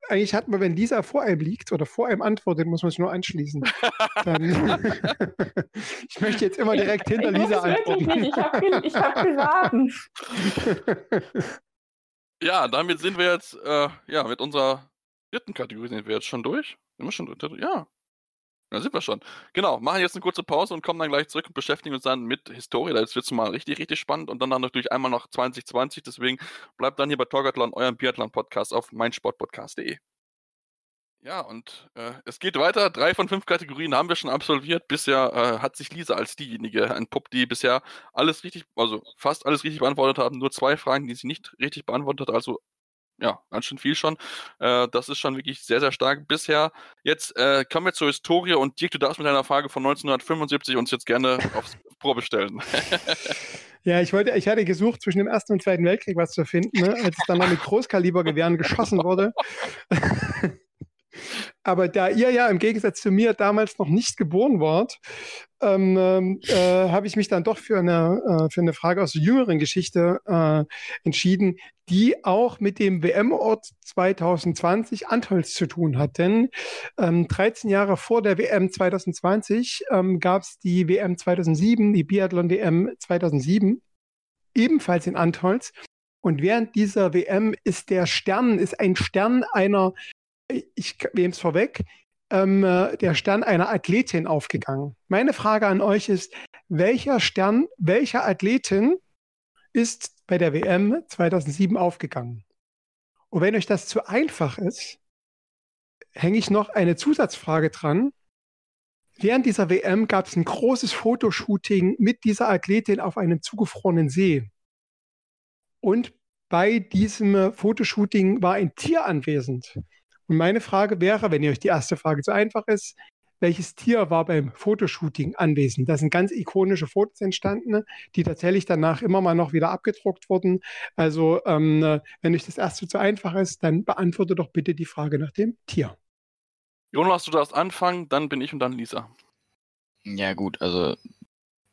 eigentlich hat man, wenn Lisa vor einem liegt oder vor einem antwortet, muss man sich nur anschließen. Dann ich möchte jetzt immer direkt hinter ich Lisa antworten. nicht. Ich habe ge ich hab geraten. Ja, damit sind wir jetzt, äh, ja, mit unserer dritten Kategorie sind wir jetzt schon durch. Sind wir schon durch? Ja. Da sind wir schon. Genau, machen jetzt eine kurze Pause und kommen dann gleich zurück und beschäftigen uns dann mit Historie. Das wird mal richtig, richtig spannend und dann, dann natürlich einmal noch 2020. Deswegen bleibt dann hier bei Torgathlon, eurem Biathlon-Podcast auf meinsportpodcast.de. Ja, und äh, es geht weiter. Drei von fünf Kategorien haben wir schon absolviert. Bisher äh, hat sich Lisa als diejenige entpuppt, die bisher alles richtig, also fast alles richtig beantwortet haben. Nur zwei Fragen, die sie nicht richtig beantwortet hat. Also ja, ganz schön viel schon. Äh, das ist schon wirklich sehr, sehr stark bisher. Jetzt äh, kommen wir zur Historie und Dirk, du darfst mit deiner Frage von 1975 uns jetzt gerne aufs Probe stellen. Ja, ich wollte, ich hatte gesucht, zwischen dem Ersten und Zweiten Weltkrieg was zu finden, ne, als dann mit Großkalibergewehren geschossen wurde. Aber da ihr ja im Gegensatz zu mir damals noch nicht geboren wart, ähm, ähm, äh, habe ich mich dann doch für eine, äh, für eine Frage aus jüngeren Geschichte äh, entschieden, die auch mit dem WM-Ort 2020 Antholz zu tun hat. Denn ähm, 13 Jahre vor der WM 2020 ähm, gab es die WM 2007, die Biathlon-WM 2007, ebenfalls in Antholz. Und während dieser WM ist der Stern, ist ein Stern einer, ich nehme es vorweg, ähm, äh, der Stern einer Athletin aufgegangen. Meine Frage an euch ist, welcher Stern, welcher Athletin ist bei der WM 2007 aufgegangen? Und wenn euch das zu einfach ist, hänge ich noch eine Zusatzfrage dran. Während dieser WM gab es ein großes Fotoshooting mit dieser Athletin auf einem zugefrorenen See. Und bei diesem äh, Fotoshooting war ein Tier anwesend. Und meine Frage wäre, wenn ihr euch die erste Frage zu einfach ist, welches Tier war beim Fotoshooting anwesend? Da sind ganz ikonische Fotos entstanden, die tatsächlich danach immer mal noch wieder abgedruckt wurden. Also, ähm, äh, wenn euch das erste zu einfach ist, dann beantworte doch bitte die Frage nach dem Tier. Jonas, du darfst anfangen, dann bin ich und dann Lisa. Ja, gut, also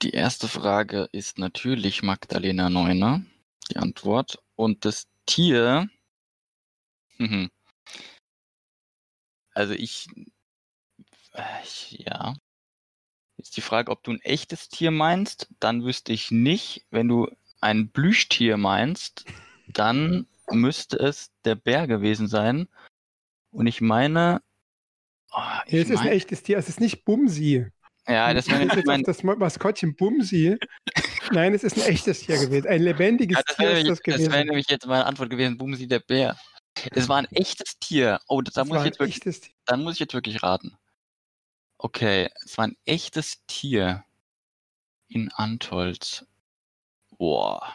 die erste Frage ist natürlich Magdalena Neuner, die Antwort. Und das Tier, mhm. Also ich, äh, ich, ja. Jetzt die Frage, ob du ein echtes Tier meinst, dann wüsste ich nicht. Wenn du ein Plüschtier meinst, dann müsste es der Bär gewesen sein. Und ich meine, oh, ich es ist ein mein- echtes Tier, es ist nicht Bumsi. ja, das Das wäre ist nämlich jetzt mein, das Maskottchen Bumsi. Nein, es ist ein echtes Tier gewesen. Ein lebendiges Ja, das Tier wäre ist das nämlich, das gewesen. wär nämlich jetzt meine Antwort gewesen, Bumsi der Bär. Es war ein echtes Tier. Oh, da Das muss ich jetzt wirklich, dann muss ich jetzt wirklich raten. Okay, es war ein echtes Tier. in Antholz. Boah.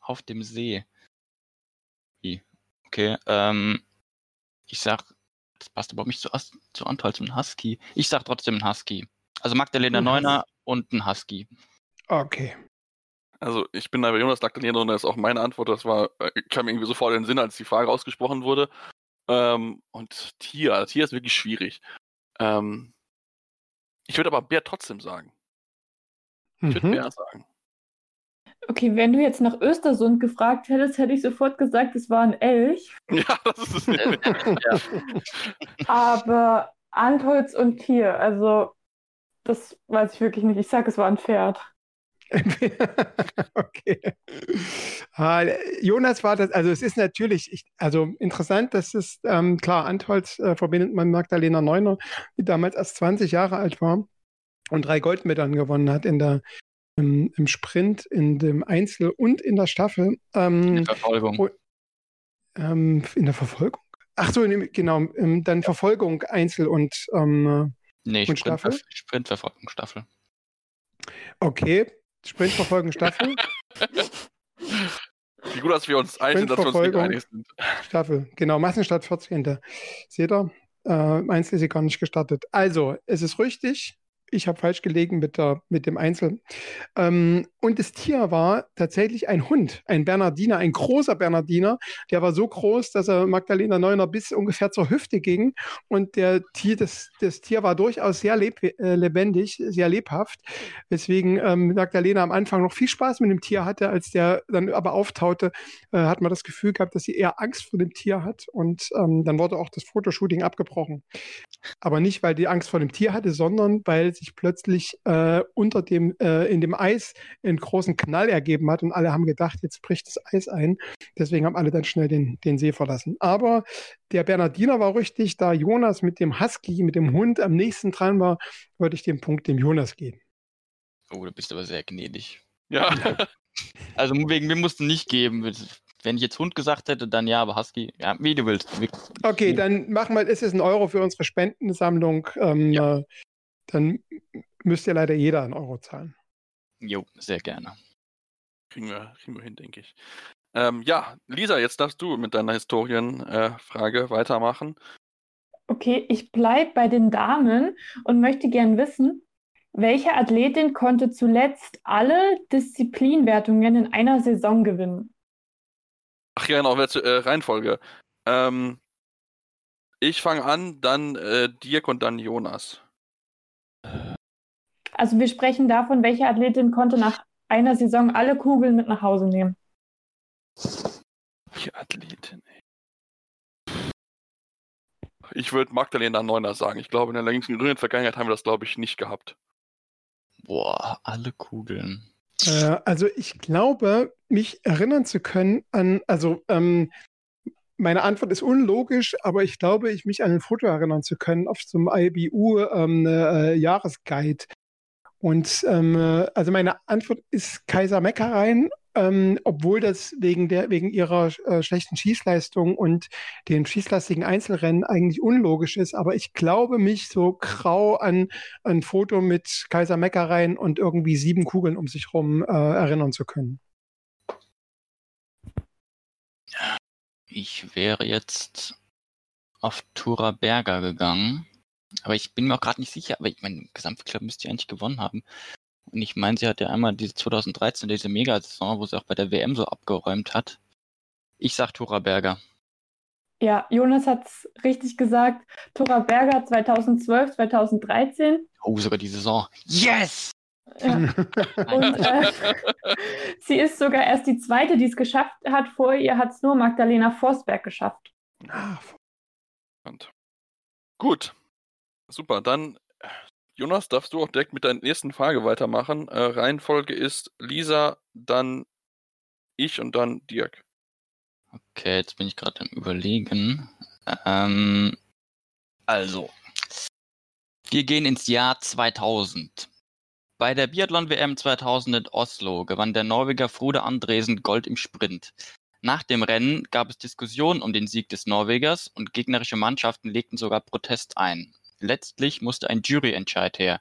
Auf dem See. Okay, ähm, ich sag, das passt überhaupt nicht zu, As- zu Antholz und Husky. Ich sag trotzdem ein Husky. Also Magdalena Neuner und ein Husky. Okay. Also ich bin da bei Jonas Lactanier und das ist auch meine Antwort. Das war, äh, kam mir irgendwie sofort in den Sinn, als die Frage ausgesprochen wurde. Ähm, und Tier, Tier ist wirklich schwierig. Ähm, ich würde aber Bär trotzdem sagen. Ich würde Mhm. Bär sagen. Okay, wenn du jetzt nach Östersund gefragt hättest, hätte ich sofort gesagt, es war ein Elch. Ja, das ist es. ja. Aber Antholz und Tier, also das weiß ich wirklich nicht. Ich sage, es war ein Pferd. okay. Ah, Jonas war das, also es ist natürlich, ich, also interessant, dass es, ähm, klar, Antholz äh, verbindet man Magdalena Neuner, die damals erst 20 Jahre alt war und drei Goldmedaillen gewonnen hat in der, im, im Sprint, in dem Einzel und in der Staffel. Ähm, Verfolgung. Oh. ähm, in der Verfolgung? Ach so, in- genau, ähm, dann Verfolgung, Einzel und ähm, Nee, Und Sprint, Staffel? Sprintverfolgungsstaffel. okay, Sprintverfolgung, Staffel. Wie gut, dass wir uns einig sind, dass wir uns nicht einig sind. Staffel, genau, Massenstart 14. Seht ihr? Äh, Einzel ist sie gar nicht gestartet. Also, es ist richtig. Ich habe falsch gelegen mit, der, mit dem Einzel. Ähm, und das Tier war tatsächlich ein Hund, ein Bernardiner, ein großer Bernardiner. Der war so groß, dass er Magdalena Neuner bis ungefähr zur Hüfte ging. Und der Tier, das, das Tier war durchaus sehr leb, äh, lebendig, sehr lebhaft. Weswegen ähm, Magdalena am Anfang noch viel Spaß mit dem Tier hatte, als der dann aber auftaute, äh, hat man das Gefühl gehabt, dass sie eher Angst vor dem Tier hat. Und ähm, dann wurde auch das Fotoshooting abgebrochen. Aber nicht, weil die Angst vor dem Tier hatte, sondern weil sich plötzlich äh, unter dem, äh, in dem Eis einen großen Knall ergeben hat und alle haben gedacht, jetzt bricht das Eis ein. Deswegen haben alle dann schnell den, den See verlassen. Aber der Bernardiner war richtig, da Jonas mit dem Husky, mit dem Hund am nächsten dran war, würde ich den Punkt dem Jonas geben. Oh, du bist aber sehr gnädig. Ja, Also wegen mir musst du nicht geben. Wenn ich jetzt Hund gesagt hätte, dann ja, aber Husky, ja, wie du willst. Okay, dann machen wir, es ist ein Euro für unsere Spendensammlung. Ähm, Ja. Dann müsst ihr leider jeder einen Euro zahlen. Jo, sehr gerne. kriegen wir, kriegen wir hin, denke ich. Ähm, ja, Lisa, jetzt darfst du mit deiner Historienfrage äh, weitermachen. Okay, ich bleibe bei den Damen und möchte gern wissen, welche Athletin konnte zuletzt alle Disziplinwertungen in einer Saison gewinnen? Ach ja, genau, welche äh, Reihenfolge. Ähm, ich fange an, dann äh, Dirk und dann Jonas. Also wir sprechen davon, welche Athletin konnte nach einer Saison alle Kugeln mit nach Hause nehmen. Die Athletin, ey. Ich würde Magdalena Neuner sagen. Ich glaube, in der längsten jüngeren Vergangenheit haben wir das, glaube ich, nicht gehabt. Boah, alle Kugeln. Äh, also ich glaube, mich erinnern zu können an, also ähm, meine Antwort ist unlogisch, aber ich glaube, ich mich an ein Foto erinnern zu können auf so einem IBU ähm, äh, Jahresguide. Und ähm, äh, also meine Antwort ist Kaiser Meckereien, ähm, obwohl das wegen der wegen ihrer äh, schlechten Schießleistung und den schießlastigen Einzelrennen eigentlich unlogisch ist. Aber ich glaube mich so grau an ein Foto mit Kaiser Meckereien und irgendwie sieben Kugeln um sich rum äh, erinnern zu können. Ich wäre jetzt auf Tura Berger gegangen. Aber ich bin mir auch gerade nicht sicher. Aber ich meine, Gesamtklapp müsste die eigentlich gewonnen haben. Und ich meine, sie hat ja einmal diese 2013, diese Megasaison, wo sie auch bei der WM so abgeräumt hat. Ich sag Tura Berger. Ja, Jonas hat es richtig gesagt. Tora Berger 2012, 2013. Oh, sogar die Saison. Yes! Ja. Und äh, sie ist sogar erst die zweite, die es geschafft hat. Vor ihr hat es nur Magdalena Forsberg geschafft. Ah, Und gut. Super. Dann, Jonas, darfst du auch direkt mit deiner nächsten Frage weitermachen. Äh, Reihenfolge ist Lisa, dann ich und dann Dirk. Okay, jetzt bin ich gerade am Überlegen. Ähm, also, wir gehen ins Jahr 2000. Bei der Biathlon-WM 2000 in Oslo gewann der Norweger Frode Andresen Gold im Sprint. Nach dem Rennen gab es Diskussionen um den Sieg des Norwegers und gegnerische Mannschaften legten sogar Protest ein. Letztlich musste ein Juryentscheid her.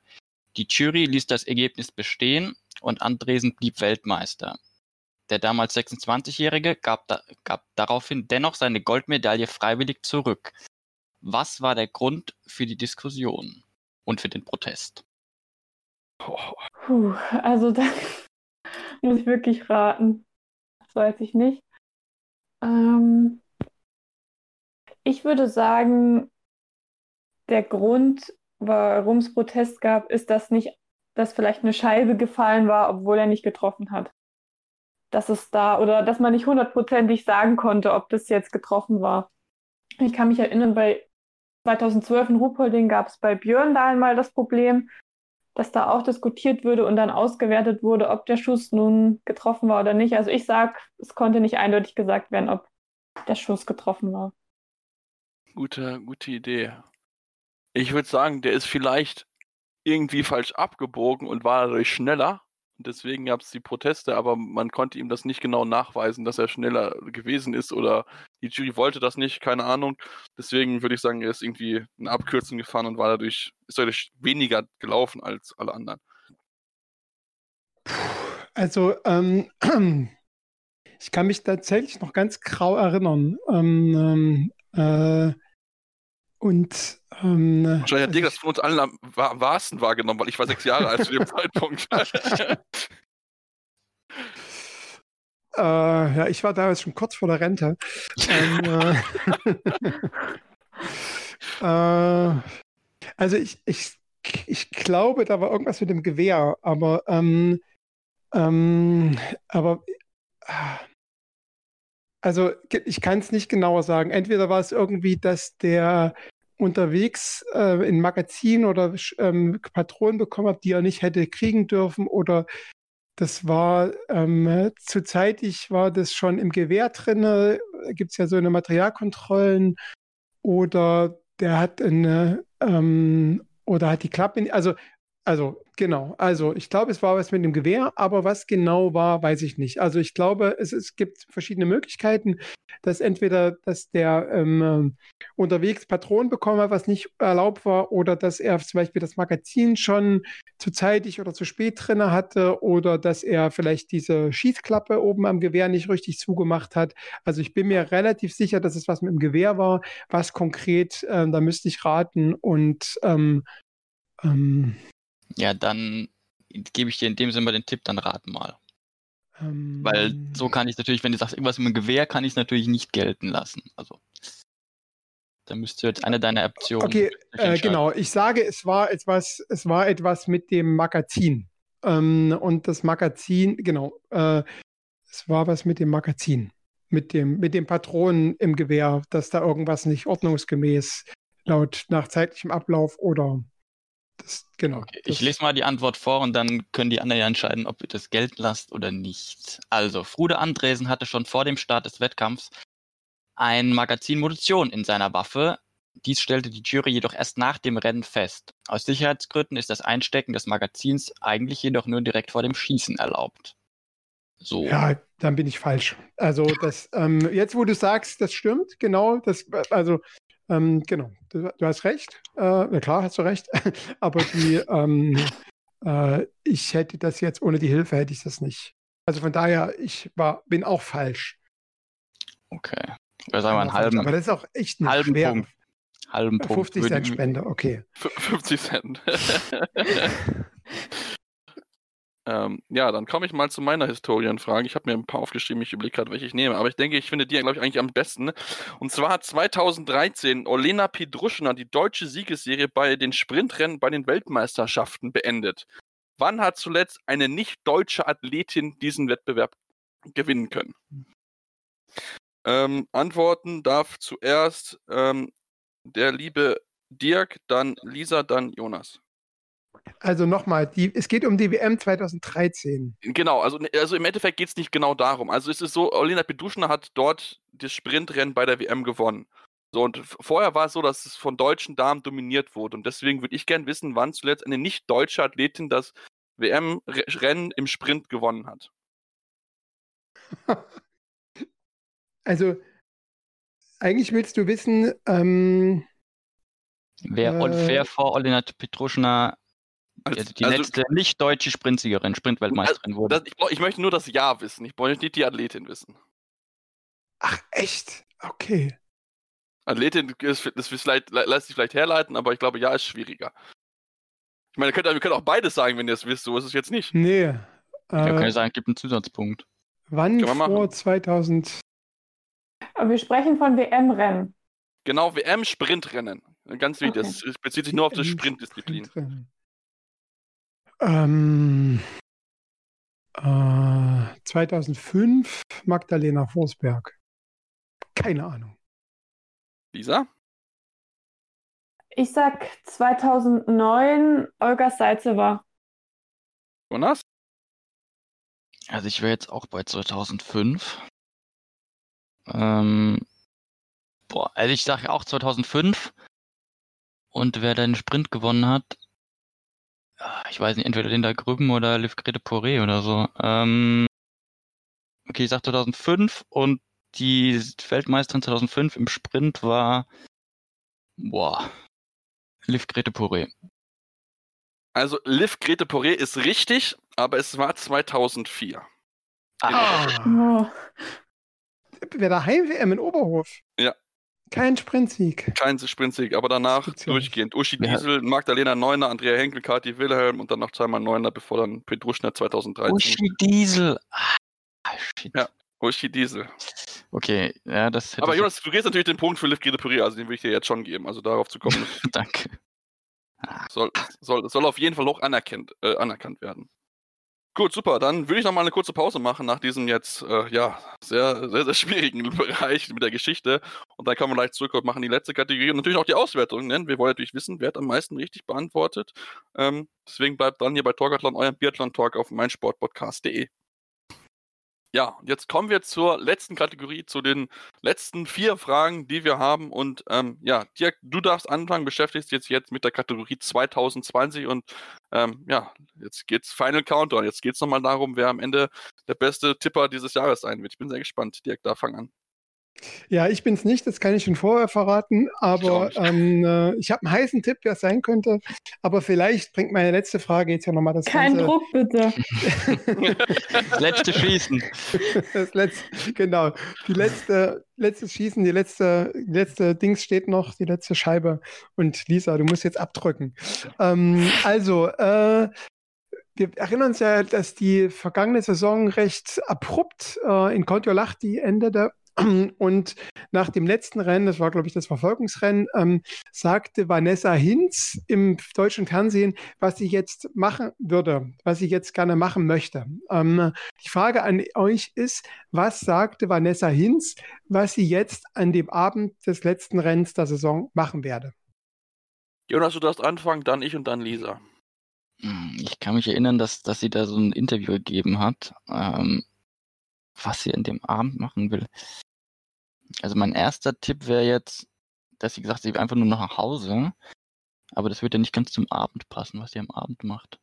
Die Jury ließ das Ergebnis bestehen und Andresen blieb Weltmeister. Der damals 26-Jährige gab, da, gab daraufhin dennoch seine Goldmedaille freiwillig zurück. Was war der Grund für die Diskussion und für den Protest? Puh, also da muss ich wirklich raten. Das weiß ich nicht. Ähm, ich würde sagen, der Grund, warum es Protest gab, ist, dass nicht, dass vielleicht eine Scheibe gefallen war, obwohl er nicht getroffen hat. Dass es da, oder dass man nicht hundertprozentig sagen konnte, ob das jetzt getroffen war. Ich kann mich erinnern, bei 2012 in Ruhpolding gab es bei Björn da einmal das Problem, dass da auch diskutiert wurde und dann ausgewertet wurde, ob der Schuss nun getroffen war oder nicht. Also ich sage, es konnte nicht eindeutig gesagt werden, ob der Schuss getroffen war. Gute, gute Idee. Ich würde sagen, der ist vielleicht irgendwie falsch abgebogen und war dadurch schneller. Deswegen gab es die Proteste, aber man konnte ihm das nicht genau nachweisen, dass er schneller gewesen ist oder die Jury wollte das nicht, keine Ahnung. Deswegen würde ich sagen, er ist irgendwie eine Abkürzung gefahren und war dadurch, ist dadurch weniger gelaufen als alle anderen. Also, ähm, ich kann mich tatsächlich noch ganz grau erinnern. Ähm, äh, und ähm, Wahrscheinlich hat Dirk das von uns allen am wahrsten wahrgenommen, weil ich war sechs Jahre alt zu dem Zeitpunkt. äh, ja, ich war damals schon kurz vor der Rente. ähm, äh, äh, also ich, ich, ich glaube, da war irgendwas mit dem Gewehr, aber ähm, ähm, aber also ich kann es nicht genauer sagen. Entweder war es irgendwie, dass der unterwegs äh, in Magazin oder ähm, Patronen bekommen hat, die er nicht hätte kriegen dürfen oder das war ähm, zuzeitig war das schon im Gewehr drin, gibt es ja so eine Materialkontrollen oder der hat eine ähm, oder hat die Klappe, also also, genau. Also, ich glaube, es war was mit dem Gewehr, aber was genau war, weiß ich nicht. Also, ich glaube, es, es gibt verschiedene Möglichkeiten, dass entweder, dass der ähm, unterwegs Patronen bekommen hat, was nicht erlaubt war, oder dass er zum Beispiel das Magazin schon zu zeitig oder zu spät drin hatte, oder dass er vielleicht diese Schießklappe oben am Gewehr nicht richtig zugemacht hat. Also, ich bin mir relativ sicher, dass es was mit dem Gewehr war. Was konkret, äh, da müsste ich raten und ähm, ähm, ja, dann gebe ich dir in dem Sinne mal den Tipp, dann rat mal. Ähm, Weil so kann ich natürlich, wenn du sagst, irgendwas mit dem Gewehr, kann ich es natürlich nicht gelten lassen. Also da müsst ihr jetzt eine deiner Optionen. Okay, äh, genau. Ich sage, es war etwas, es war etwas mit dem Magazin. Ähm, und das Magazin, genau, äh, es war was mit dem Magazin. Mit dem, mit den Patronen im Gewehr, dass da irgendwas nicht ordnungsgemäß laut nach zeitlichem Ablauf oder das, genau. Okay, ich lese mal die Antwort vor und dann können die anderen ja entscheiden, ob ihr das gelten lasst oder nicht. Also, Frude Andresen hatte schon vor dem Start des Wettkampfs ein Magazin Munition in seiner Waffe. Dies stellte die Jury jedoch erst nach dem Rennen fest. Aus Sicherheitsgründen ist das Einstecken des Magazins eigentlich jedoch nur direkt vor dem Schießen erlaubt. So. Ja, dann bin ich falsch. Also das, ähm, jetzt wo du sagst, das stimmt, genau, das, also ähm, genau, du, du, hast recht. Äh, na klar, hast du recht. Aber die, ähm, äh, ich hätte das jetzt ohne die Hilfe hätte ich das nicht. Also von daher, ich war, bin auch falsch. Okay. Wir sagen mal einen halben. Aber das ist auch echt ein halben schwer. Punkt. Halben Punkt. 50 Cent Spende, okay. 50 Cent. Ähm, ja, dann komme ich mal zu meiner Historienfrage. Ich habe mir ein paar aufgeschrieben, ich überlege gerade, welche ich nehme. Aber ich denke, ich finde die, glaube ich, eigentlich am besten. Und zwar hat 2013 Olena Pedruschner die deutsche Siegesserie bei den Sprintrennen bei den Weltmeisterschaften beendet. Wann hat zuletzt eine nicht-deutsche Athletin diesen Wettbewerb gewinnen können? Ähm, antworten darf zuerst ähm, der liebe Dirk, dann Lisa, dann Jonas. Also nochmal, es geht um die WM 2013. Genau, also, also im Endeffekt geht es nicht genau darum. Also es ist so, Olena Peduschner hat dort das Sprintrennen bei der WM gewonnen. So, und vorher war es so, dass es von deutschen Damen dominiert wurde. Und deswegen würde ich gerne wissen, wann zuletzt eine nicht deutsche Athletin das WM-Rennen im Sprint gewonnen hat. Also, eigentlich willst du wissen, ähm, wer, äh, wer vor Olena Petruschner Als, Also die also, letzte nicht deutsche Sprintsiegerin, Sprintweltmeisterin wurde. das, ich, ich möchte nur das Jahr wissen. Ich brauche nicht die Athletin wissen. Ach, echt? Okay. Athletin ist, ist vielleicht, le- lässt sich vielleicht herleiten, aber ich glaube, ja ist schwieriger. Ich meine, ihr könnt, wir können auch beides sagen, wenn ihr es wisst. So ist es jetzt nicht. Nee. Ich kann Äh, ja sagen, gibt einen Zusatzpunkt. wann vor machen. 2000? Aber wir sprechen von WM-Rennen. Genau, WM-Sprintrennen. Ganz wichtig. Okay. Das bezieht sich nur auf die Im Sprintdisziplin. Sprintrennen. Ähm, äh, 2005 Magdalena Forsberg. Keine Ahnung. Lisa? Ich sag 2009 Olga Seitzewa. Jonas? Also ich wäre jetzt auch bei 2005. Ähm, boah, also ich sage auch 2005. Und wer den Sprint gewonnen hat, ich weiß nicht, entweder Linda Grüben oder Liv Grete Poré oder so. Ähm, okay, ich sag 2005 und die Weltmeisterin 2005 im Sprint war, boah, Liv Grete Poré. Also, Liv Grete Poré ist richtig, aber es war 2004. Ah, Oh. Wer der Heim-WM in Oberhof? Ja. Kein Sprintsieg. Kein Sprintsieg, aber danach ja durchgehend. Uschi Ja. Diesel, Magdalena Neuner, Andrea Henkel, Kathi Wilhelm und dann noch zweimal Neuner, bevor dann Petruschner 2013. Uschi Diesel. Ah, shit. Ja. Uschi Diesel. Okay, ja, das hätte Aber Jonas, du gehst natürlich den Punkt für Liv Grete Poré, also den will ich dir jetzt schon geben. Also darauf zu kommen, Danke. soll, soll, soll auf jeden Fall hoch anerkannt, äh, anerkannt werden. Gut, super. Dann würde ich noch mal eine kurze Pause machen nach diesem jetzt äh, ja sehr, sehr, sehr schwierigen Bereich mit der Geschichte. Und dann kommen wir gleich zurück und machen die letzte Kategorie und natürlich auch die Auswertung, denn wir wollen natürlich wissen, wer hat am meisten richtig beantwortet. Ähm, deswegen bleibt dran hier bei Talkathlon, eurem Biathlon-Talk auf meinsportpodcast.de. Ja, und jetzt kommen wir zur letzten Kategorie, zu den letzten vier Fragen, die wir haben. Und ähm, ja, Dirk, du darfst anfangen, beschäftigst dich jetzt, mit der Kategorie 2020 und ähm, ja, jetzt geht's Final Countdown. Jetzt geht's nochmal darum, wer am Ende der beste Tipper dieses Jahres sein wird. Ich bin sehr gespannt. Dirk, da fang an. Ja, ich bin's nicht, das kann ich schon vorher verraten, aber ähm, äh, ich habe einen heißen Tipp, wer es sein könnte. Aber vielleicht bringt meine letzte Frage jetzt ja nochmal das Kein Ganze. Druck, bitte. Das letzte Schießen. Das letzte, genau. Die letzte, letztes Schießen, die letzte, letzte Dings steht noch, die letzte Scheibe. Und Lisa, du musst jetzt abdrücken. Ähm, also, äh, wir erinnern uns ja, dass die vergangene Saison recht abrupt äh, in Kontiolahti endete. Und nach dem letzten Rennen, das war, glaube ich, das Verfolgungsrennen, ähm, sagte Vanessa Hinz im deutschen Fernsehen, was sie jetzt machen würde, was sie jetzt gerne machen möchte. Ähm, die Frage an euch ist, was sagte Vanessa Hinz, was sie jetzt an dem Abend des letzten Rennens der Saison machen werde? Jonas, du darfst anfangen, dann ich und dann Lisa. Hm, Ich kann mich erinnern, dass, dass sie da so ein Interview gegeben hat, ähm, was sie an dem Abend machen will. Also mein erster Tipp wäre jetzt, dass sie gesagt sie will einfach nur noch nach Hause. Aber das würde ja nicht ganz zum Abend passen, was sie am Abend macht.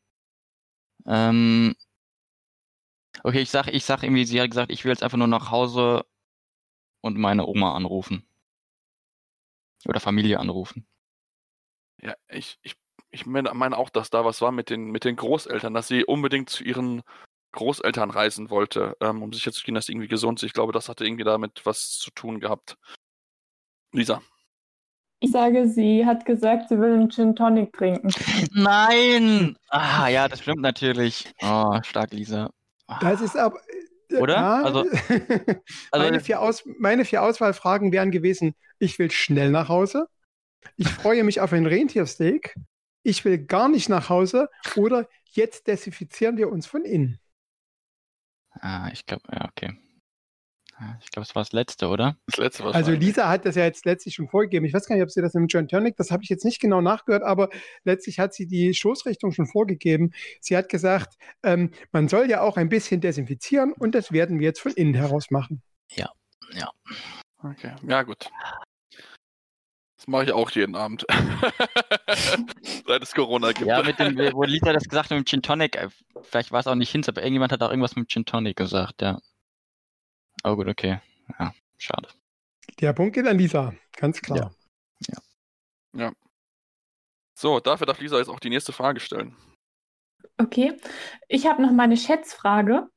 Ähm, okay, ich sag, ich sag irgendwie, sie hat gesagt, ich will jetzt einfach nur nach Hause und meine Oma anrufen. Oder Familie anrufen. Ja, ich, ich, ich meine meine auch, dass da was war mit den, mit den Großeltern, dass sie unbedingt zu ihren Großeltern reisen wollte, ähm, um sicherzugehen, dass sie irgendwie gesund sind. Ich glaube, das hatte irgendwie damit was zu tun gehabt. Lisa. Ich sage, sie hat gesagt, sie will einen Gin Tonic trinken. Nein! Ah, ja, das stimmt natürlich. Oh, stark, Lisa. Ah. Das ist aber. äh, Oder? Ja, Also- Also, meine, vier Aus, meine vier Auswahlfragen wären gewesen: Ich will schnell nach Hause, ich freue mich auf ein Rentiersteak, ich will gar nicht nach Hause oder jetzt desinfizieren wir uns von innen. Ah, ich glaube, ja, okay. Ah, Ich glaube, es war das letzte, oder? Das letzte was. Also Lisa hat das ja jetzt letztlich schon vorgegeben. Ich weiß gar nicht, ob sie das mit John Tonic, das habe ich jetzt nicht genau nachgehört, aber letztlich hat sie die Stoßrichtung schon vorgegeben. Sie hat gesagt, ähm, man soll ja auch ein bisschen desinfizieren und das werden wir jetzt von innen heraus machen. Okay, ja gut. Mache ich auch jeden Abend. Seit es Corona gibt. Ja, mit dem, wo Lisa das gesagt hat mit dem Gin Tonic, äh, vielleicht war es auch nicht Hinz, aber irgendjemand hat auch irgendwas mit Gin Tonic gesagt, ja. Oh gut, okay. Ja, schade. Der Punkt geht an Lisa, ganz klar. So, dafür darf Lisa jetzt auch die nächste Frage stellen. Okay. Ich habe noch mal eine Schätzfrage.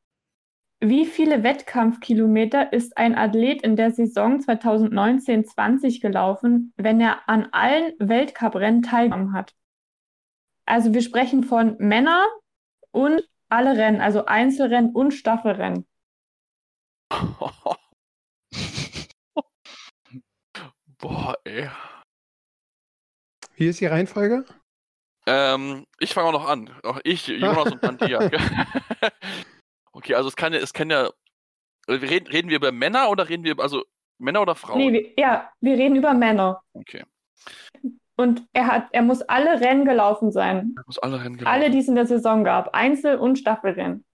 Wie viele Wettkampfkilometer ist ein Athlet in der Saison 2019-20 gelaufen, wenn er an allen Weltcuprennen teilgenommen hat? Also wir sprechen von Männer und alle Rennen, also Einzelrennen und Staffelrennen. Boah, ey. Wie ist die Reihenfolge? Ähm, ich fange auch noch an. Auch ich, Jonas und dir. okay, also es kann ja, es kann ja. Wir reden, reden wir über Männer oder reden wir über, also Männer oder Frauen? Nee, wir, ja, wir reden über Männer. Okay. Und er hat, er muss alle Rennen gelaufen sein. Muss alle Rennen gelaufen. Alle, die es in der Saison gab. Einzel- und Staffelrennen.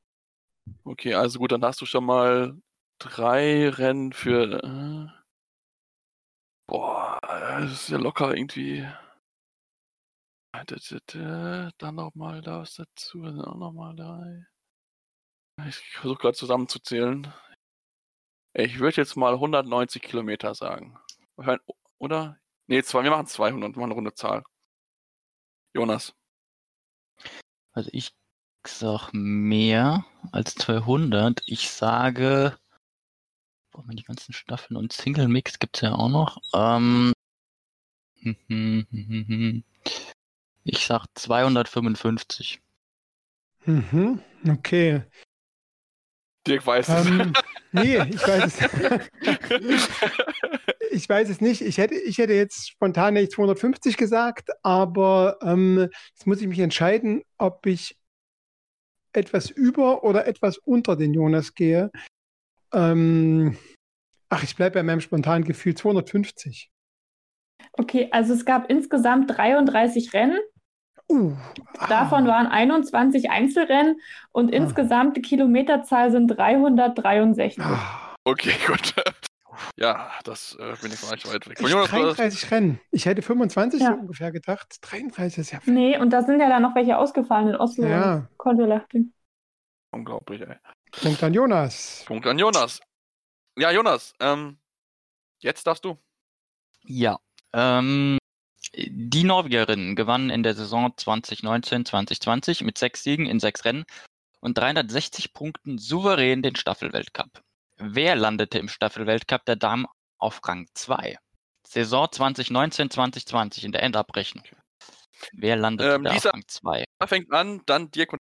Okay, also gut, dann hast du schon mal drei Rennen für. Äh, boah, das ist ja locker irgendwie. Dann nochmal da was dazu, dann auch nochmal drei. Ich versuche gerade zusammenzuzählen. Ich würde jetzt mal 190 Kilometer sagen. Oder? Nee, zwei, wir machen 200, wir machen eine runde Zahl. Jonas. Also ich sag mehr als 200. Ich sage, boah, die ganzen Staffeln und Single Mix gibt's ja auch noch. Ähm, ich sag 255. Mhm, okay. Dirk weiß es. Ähm, nee, ich weiß es. ich weiß es nicht. Ich hätte, ich hätte jetzt spontan nicht 250 gesagt, aber ähm, jetzt muss ich mich entscheiden, ob ich etwas über oder etwas unter den Jonas gehe. Ähm, ach, ich bleibe bei meinem spontanen Gefühl 250. Okay, also es gab insgesamt 33 Rennen. Uh, Davon ah, waren 21 Einzelrennen und Ah. insgesamt die Kilometerzahl sind 363. ah, Okay, gut. Ja, das äh, bin ich von euch weit weg. Von echt Jonas war das, 33 Rennen. Ich hätte 25 Ja. so ungefähr gedacht. 33 ist ja viel. Nee, und da sind ja dann noch welche ausgefallen in Oslo Ja. Kontiolahti. unglaublich, ey. Punkt an Jonas. Punkt an Jonas. Ja, Jonas, ähm, jetzt darfst du. Ja. Ähm, die Norwegerinnen gewannen in der Saison 2019-2020 mit sechs Siegen in sechs Rennen und 360 Punkten souverän den Staffelweltcup. Wer landete im Staffelweltcup der Damen auf Rang 2? Saison 2019-2020 in der Endabrechnung. Wer landete Ähm, da Lisa- auf Rang 2? Er fängt an, dann Dirk und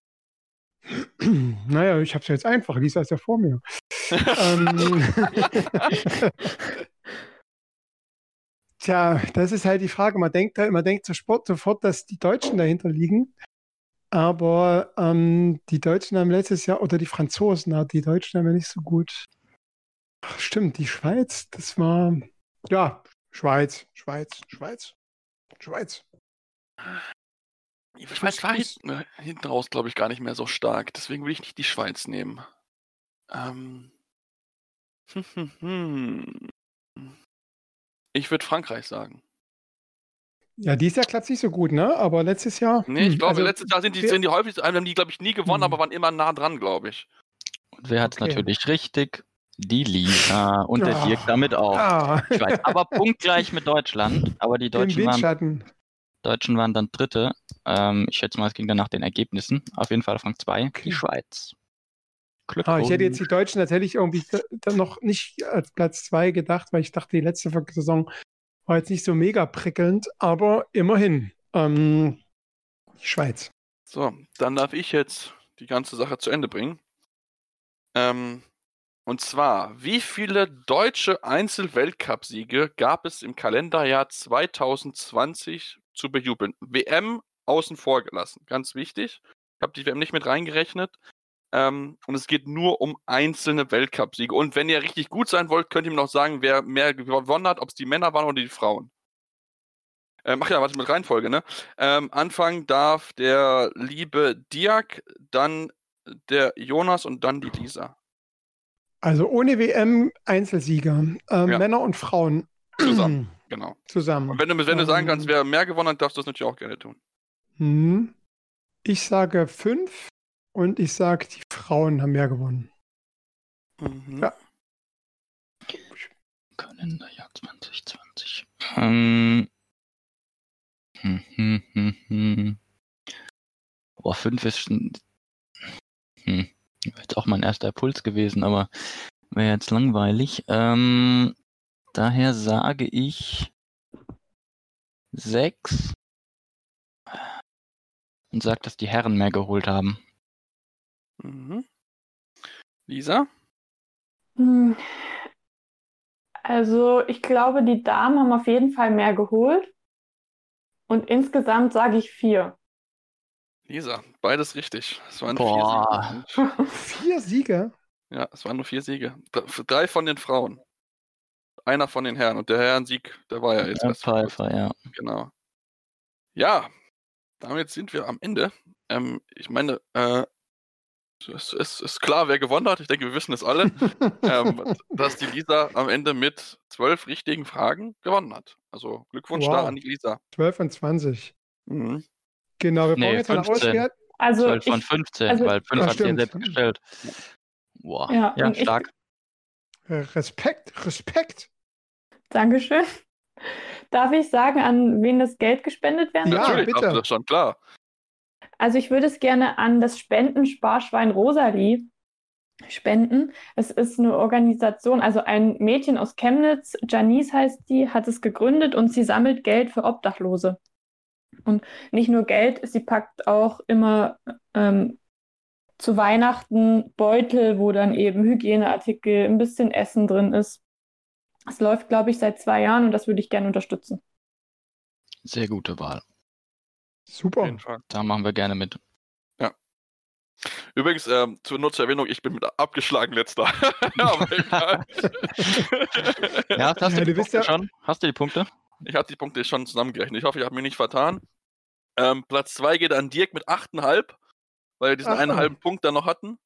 Naja, ich habe es jetzt einfach. Lisa ist ja vor mir. ähm, Tja, das ist halt die Frage. Man denkt, halt- man denkt sofort, dass die Deutschen dahinter liegen. Aber ähm, die Deutschen haben letztes Jahr, oder die Franzosen, na, die Deutschen haben ja nicht so gut. Ach, stimmt, die Schweiz, das war, ja, Schweiz, Schweiz, Schweiz, Schweiz. Die Schweiz war hinten, hinten raus, glaube ich, gar nicht mehr so stark. Deswegen will ich nicht die Schweiz nehmen. Ähm. hm, hm, hm. Ich würde Frankreich sagen. Ja, dieses Jahr klappt nicht so gut, ne? Aber letztes Jahr. Nee, ich hm, glaube, also, letztes Jahr sind die, wir- sind die häufig, haben die, glaube ich, nie gewonnen, Hm. aber waren immer nah dran, glaube ich. Und wer hat es Okay. natürlich richtig? Die Lisa und der Ah. Dirk damit auch. Ah, Schweiz. Aber punktgleich mit Deutschland. Aber die Deutschen waren. Deutschen waren dann Dritte. Ähm, ich schätze mal, es ging dann nach den Ergebnissen. Auf jeden Fall auf Rang 2. Okay. Die Schweiz. Glück Ah, ich hätte jetzt die Deutschen tatsächlich irgendwie da- dann noch nicht als Platz zwei gedacht, weil ich dachte, die letzte Saison war jetzt nicht so mega prickelnd, aber immerhin. Ähm, die Schweiz. So, dann darf ich jetzt die ganze Sache zu Ende bringen. Ähm, und zwar, wie viele deutsche Einzel-Weltcup-Siege gab es im Kalenderjahr 2020 zu bejubeln? WM außen vor gelassen, ganz wichtig. Ich habe die WM nicht mit reingerechnet. Ähm, und es geht nur um einzelne Weltcup-Siege. Und wenn ihr richtig gut sein wollt, könnt ihr mir noch sagen, wer mehr gewonnen hat, ob es die Männer waren oder die Frauen. Ähm, ach ja, warte mit Reihenfolge, ne? Ähm, anfangen darf der liebe Diak, dann der Jonas und dann die Lisa. Also ohne WM Einzelsieger. Ähm, Ja. Männer und Frauen. Zusammen. Genau. Zusammen. Und wenn du, wenn du sagen kannst, Ähm, wer mehr gewonnen hat, darfst du das natürlich auch gerne tun. Hm. Ich sage fünf und ich sage, die Frauen haben mehr gewonnen. Mhm. Ja. Kalenderjahr 2020. Ähm. Hm, hm, hm, hm. Boah, 5 ist schon. Hm. Wäre jetzt auch mein erster Impuls gewesen, aber wäre jetzt langweilig. Ähm, daher sage ich 6 und sage, dass die Herren mehr geholt haben. Mhm. Lisa? Hm. Also ich glaube, die Damen haben auf jeden Fall mehr geholt. Und insgesamt sage ich vier. Lisa, beides richtig. Es waren Boah. vier Siege. Vier Siege. Ja, es waren nur vier Siege. Drei von den Frauen. Einer von den Herren. Und der Herrensieg, der war ja jetzt kurzem. Pfeiffer, ja. Genau. Ja, damit sind wir am Ende. Ähm, ich meine, äh, es ist, ist klar, wer gewonnen hat. Ich denke, wir wissen es alle, ähm, dass die Lisa am Ende mit zwölf richtigen Fragen gewonnen hat. Also Glückwunsch da Wow. an die Lisa. 12 und 20. Mhm. Genau, wir Nee, brauchen jetzt eine 15. Auswertung. Also 12 von ich, 15, also- weil 5 Ah, hat stimmt. selbst gestellt. Boah, Ja, ja, ich- stark. Äh, Respekt, Respekt. Dankeschön. Darf ich sagen, an wen das Geld gespendet werden Ja, soll? Natürlich, bitte. das ist schon klar. Also ich würde es gerne an das Spendensparschwein Rosalie spenden. Es ist eine Organisation, also ein Mädchen aus Chemnitz, Janice heißt die, hat es gegründet und sie sammelt Geld für Obdachlose. Und nicht nur Geld, sie packt auch immer ähm, zu Weihnachten Beutel, wo dann eben Hygieneartikel, ein bisschen Essen drin ist. Es läuft, glaube ich, seit zwei Jahren und das würde ich gerne unterstützen. Sehr gute Wahl. Super. Da machen wir gerne mit. Übrigens, ähm, zur Not zur Erwähnung, ich bin mit abgeschlagen letzter. Aber egal. Ja, hast du Ja, die du bist Punkte ja- schon? Hast du die Punkte? Ich hatte die Punkte schon zusammengerechnet. Ich hoffe, ich habe mich nicht vertan. Ähm, Platz 2 geht an Dirk mit 8,5, weil wir diesen Ach einen halben Punkt dann noch hatten.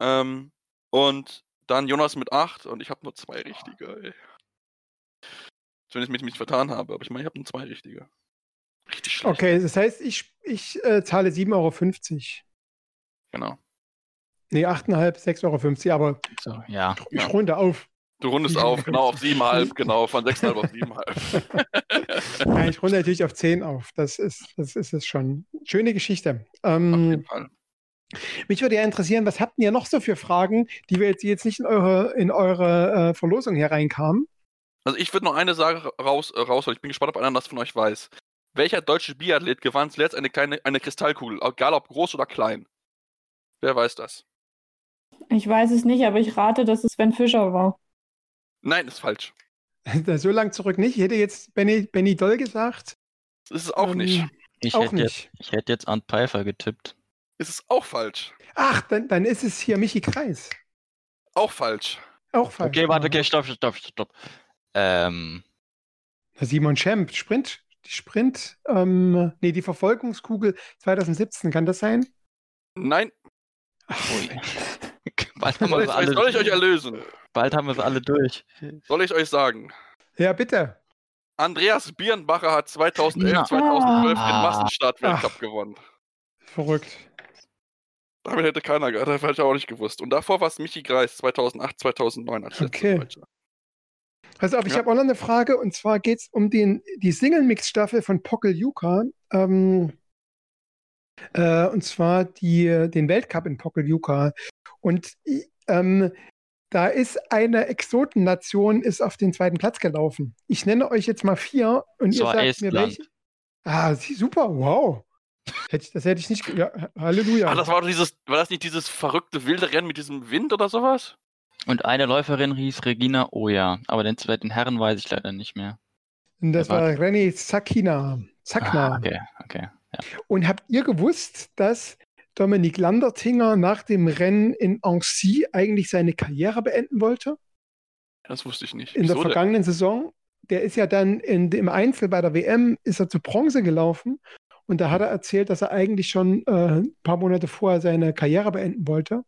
Ähm, und dann Jonas mit 8 und ich habe nur zwei richtige. Ey. Wenn ich mich nicht vertan habe, aber ich meine, ich habe nur zwei richtige. Richtig schlecht. Okay, das heißt, ich, ich äh, zahle 7,50 Euro. Genau. Nee, 8,5, 6,50 Euro, aber So, ja. ich Ja. runde auf. Du rundest auf, genau auf 7,5, genau, von 6,5 auf 7,5. Nein, ich runde natürlich auf 10 auf. Das ist, das ist es schon. Schöne Geschichte. auf Ähm, jeden Fall. mich würde ja interessieren, was habt ihr noch so für Fragen, die wir jetzt, die jetzt nicht in eure, in eure äh, Verlosung hier reinkamen? Also ich würde noch eine Sache raus, äh, rausholen. Ich bin gespannt, ob einer das von euch weiß. Welcher deutsche Biathlet gewann zuletzt eine kleine eine Kristallkugel, egal ob groß oder klein? Wer weiß das? Ich weiß es nicht, aber ich rate, dass es Sven Fischer war. Nein, ist falsch. so lang zurück nicht. Ich hätte jetzt Benny, Benny Doll gesagt. Das ist es auch Ähm, nicht. Ich auch hätte, jetzt, nicht. ich hätte jetzt an Pfeiffer getippt. Ist es auch falsch. Ach, dann, dann ist es hier Michi Kreis. Auch falsch. Auch falsch. Okay, warte, okay, stopp, stopp, stopp. Ähm, Simon Schemp, Sprint, die Sprint, ähm, nee, die Verfolgungskugel 2017, kann das sein? Nein, ui. bald, haben soll wir alle, soll ich euch erlösen? bald haben wir sie alle durch. Soll ich euch sagen? Ja, bitte. Andreas Birnbacher hat 2011, Na. 2012 den Ah. Massenstart-Weltcup Ach. gewonnen. Verrückt. Damit hätte keiner, das hätte ich auch nicht gewusst. Und davor war es Michi Greis, 2008, 2009 als Okay. Deutscher. Pass auf, ich Ja. habe auch noch eine Frage und zwar geht es um den, die Single-Mix-Staffel von Pokeljuka. Ähm, äh, und zwar die, den Weltcup in Pokeljuka. Und i- ähm, da ist eine Exotennation ist auf den zweiten Platz gelaufen. Ich nenne euch jetzt mal vier und Das ihr sagt mir Estland. welche. Ah, super, wow. Hätte ich, das hätte ich nicht. Ja, Halleluja. Ah, das war dieses, war das nicht dieses verrückte wilde Rennen mit diesem Wind oder sowas? Und eine Läuferin hieß Regina Oja, aber den zweiten Herren weiß ich leider nicht mehr. und das war war René Sakina. Sakna. Ah, okay, okay. Und habt ihr gewusst, dass Dominik Landertinger nach dem Rennen in Annecy eigentlich seine Karriere beenden wollte? Das wusste ich nicht. In der Wieso denn? vergangenen Saison. Der ist ja dann in, im Einzel bei der WM, ist er zu Bronze gelaufen. Und da hat er erzählt, dass er eigentlich schon äh, ein paar Monate vorher seine Karriere beenden wollte,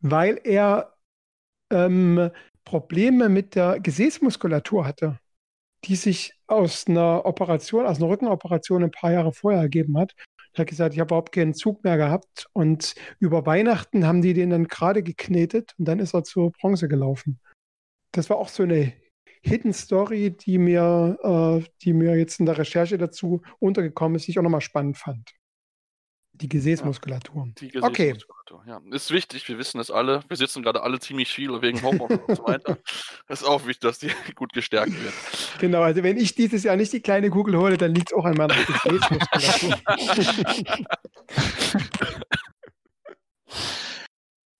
weil er ähm, Probleme mit der Gesäßmuskulatur hatte, die sich aus einer Operation, aus einer Rückenoperation ein paar Jahre vorher ergeben hat. Er hat gesagt, ich habe überhaupt keinen Zug mehr gehabt. Und über Weihnachten haben die den dann gerade geknetet und dann ist er zur Bronze gelaufen. Das war auch so eine Hidden Story, die mir, äh, die mir jetzt in der Recherche dazu untergekommen ist, die ich auch nochmal spannend fand. Die Gesäßmuskulatur. Die Okay. Gesäßmuskulatur, ja. Ist wichtig, wir wissen es alle. Wir sitzen gerade alle ziemlich viel wegen Homeoffice und so weiter. Ist auch wichtig, dass die gut gestärkt wird. Genau, also wenn ich dieses Jahr nicht die kleine Kugel hole, dann liegt es auch an meiner Gesäßmuskulatur.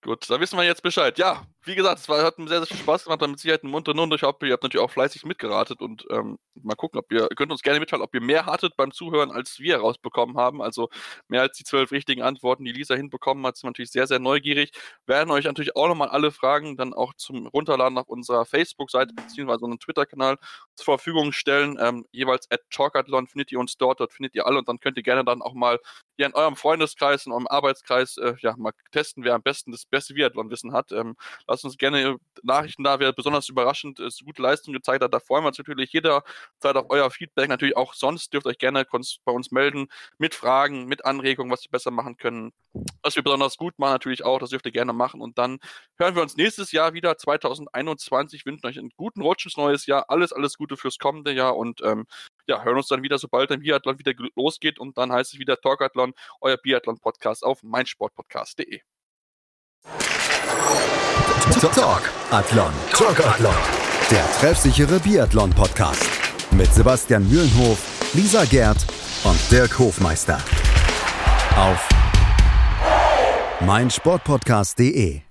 Gut, da wissen wir jetzt Bescheid. Ja, wie gesagt, es war, hat mir sehr, sehr viel Spaß gemacht, damit Sicherheit einen munteren und ich hoffe, ihr habt natürlich auch fleißig mitgeratet und ähm, mal gucken, ob ihr, könnt uns gerne mitteilen, ob ihr mehr hattet beim Zuhören, als wir rausbekommen haben. Also mehr als die zwölf richtigen Antworten, die Lisa hinbekommen hat, sind natürlich sehr, sehr neugierig. Werden euch natürlich auch nochmal alle Fragen dann auch zum Runterladen auf unserer Facebook-Seite beziehungsweise unseren Twitter-Kanal zur Verfügung stellen. Ähm, jeweils at Talkathlon findet ihr uns dort, dort findet ihr alle und dann könnt ihr gerne dann auch mal hier in eurem Freundeskreis, in eurem Arbeitskreis, äh, ja, mal testen, wer am besten das beste Biathlon-Wissen hat. Ähm, lasst uns gerne Nachrichten da, wer besonders überraschend ist, gute Leistung gezeigt hat. Da freuen wir uns natürlich jederzeit auf euer Feedback. Natürlich auch sonst dürft ihr euch gerne bei uns melden mit Fragen, mit Anregungen, was wir besser machen können. Was wir besonders gut machen, natürlich auch. Das dürft ihr gerne machen. Und dann hören wir uns nächstes Jahr wieder, 2021. Wünschen euch einen guten Rutsch ins neues Jahr. Alles, alles Gute fürs kommende Jahr. Und ähm, ja, hören uns dann wieder, sobald der Biathlon wieder losgeht. Und dann heißt es wieder Talkathlon, euer Biathlon-Podcast auf meinsportpodcast.de. Talk Athlon. Talk Athlon. Der treffsichere Biathlon-Podcast. Mit Sebastian Mühlenhof, Lisa Gerd und Dirk Hofmeister. Auf meinsportpodcast.de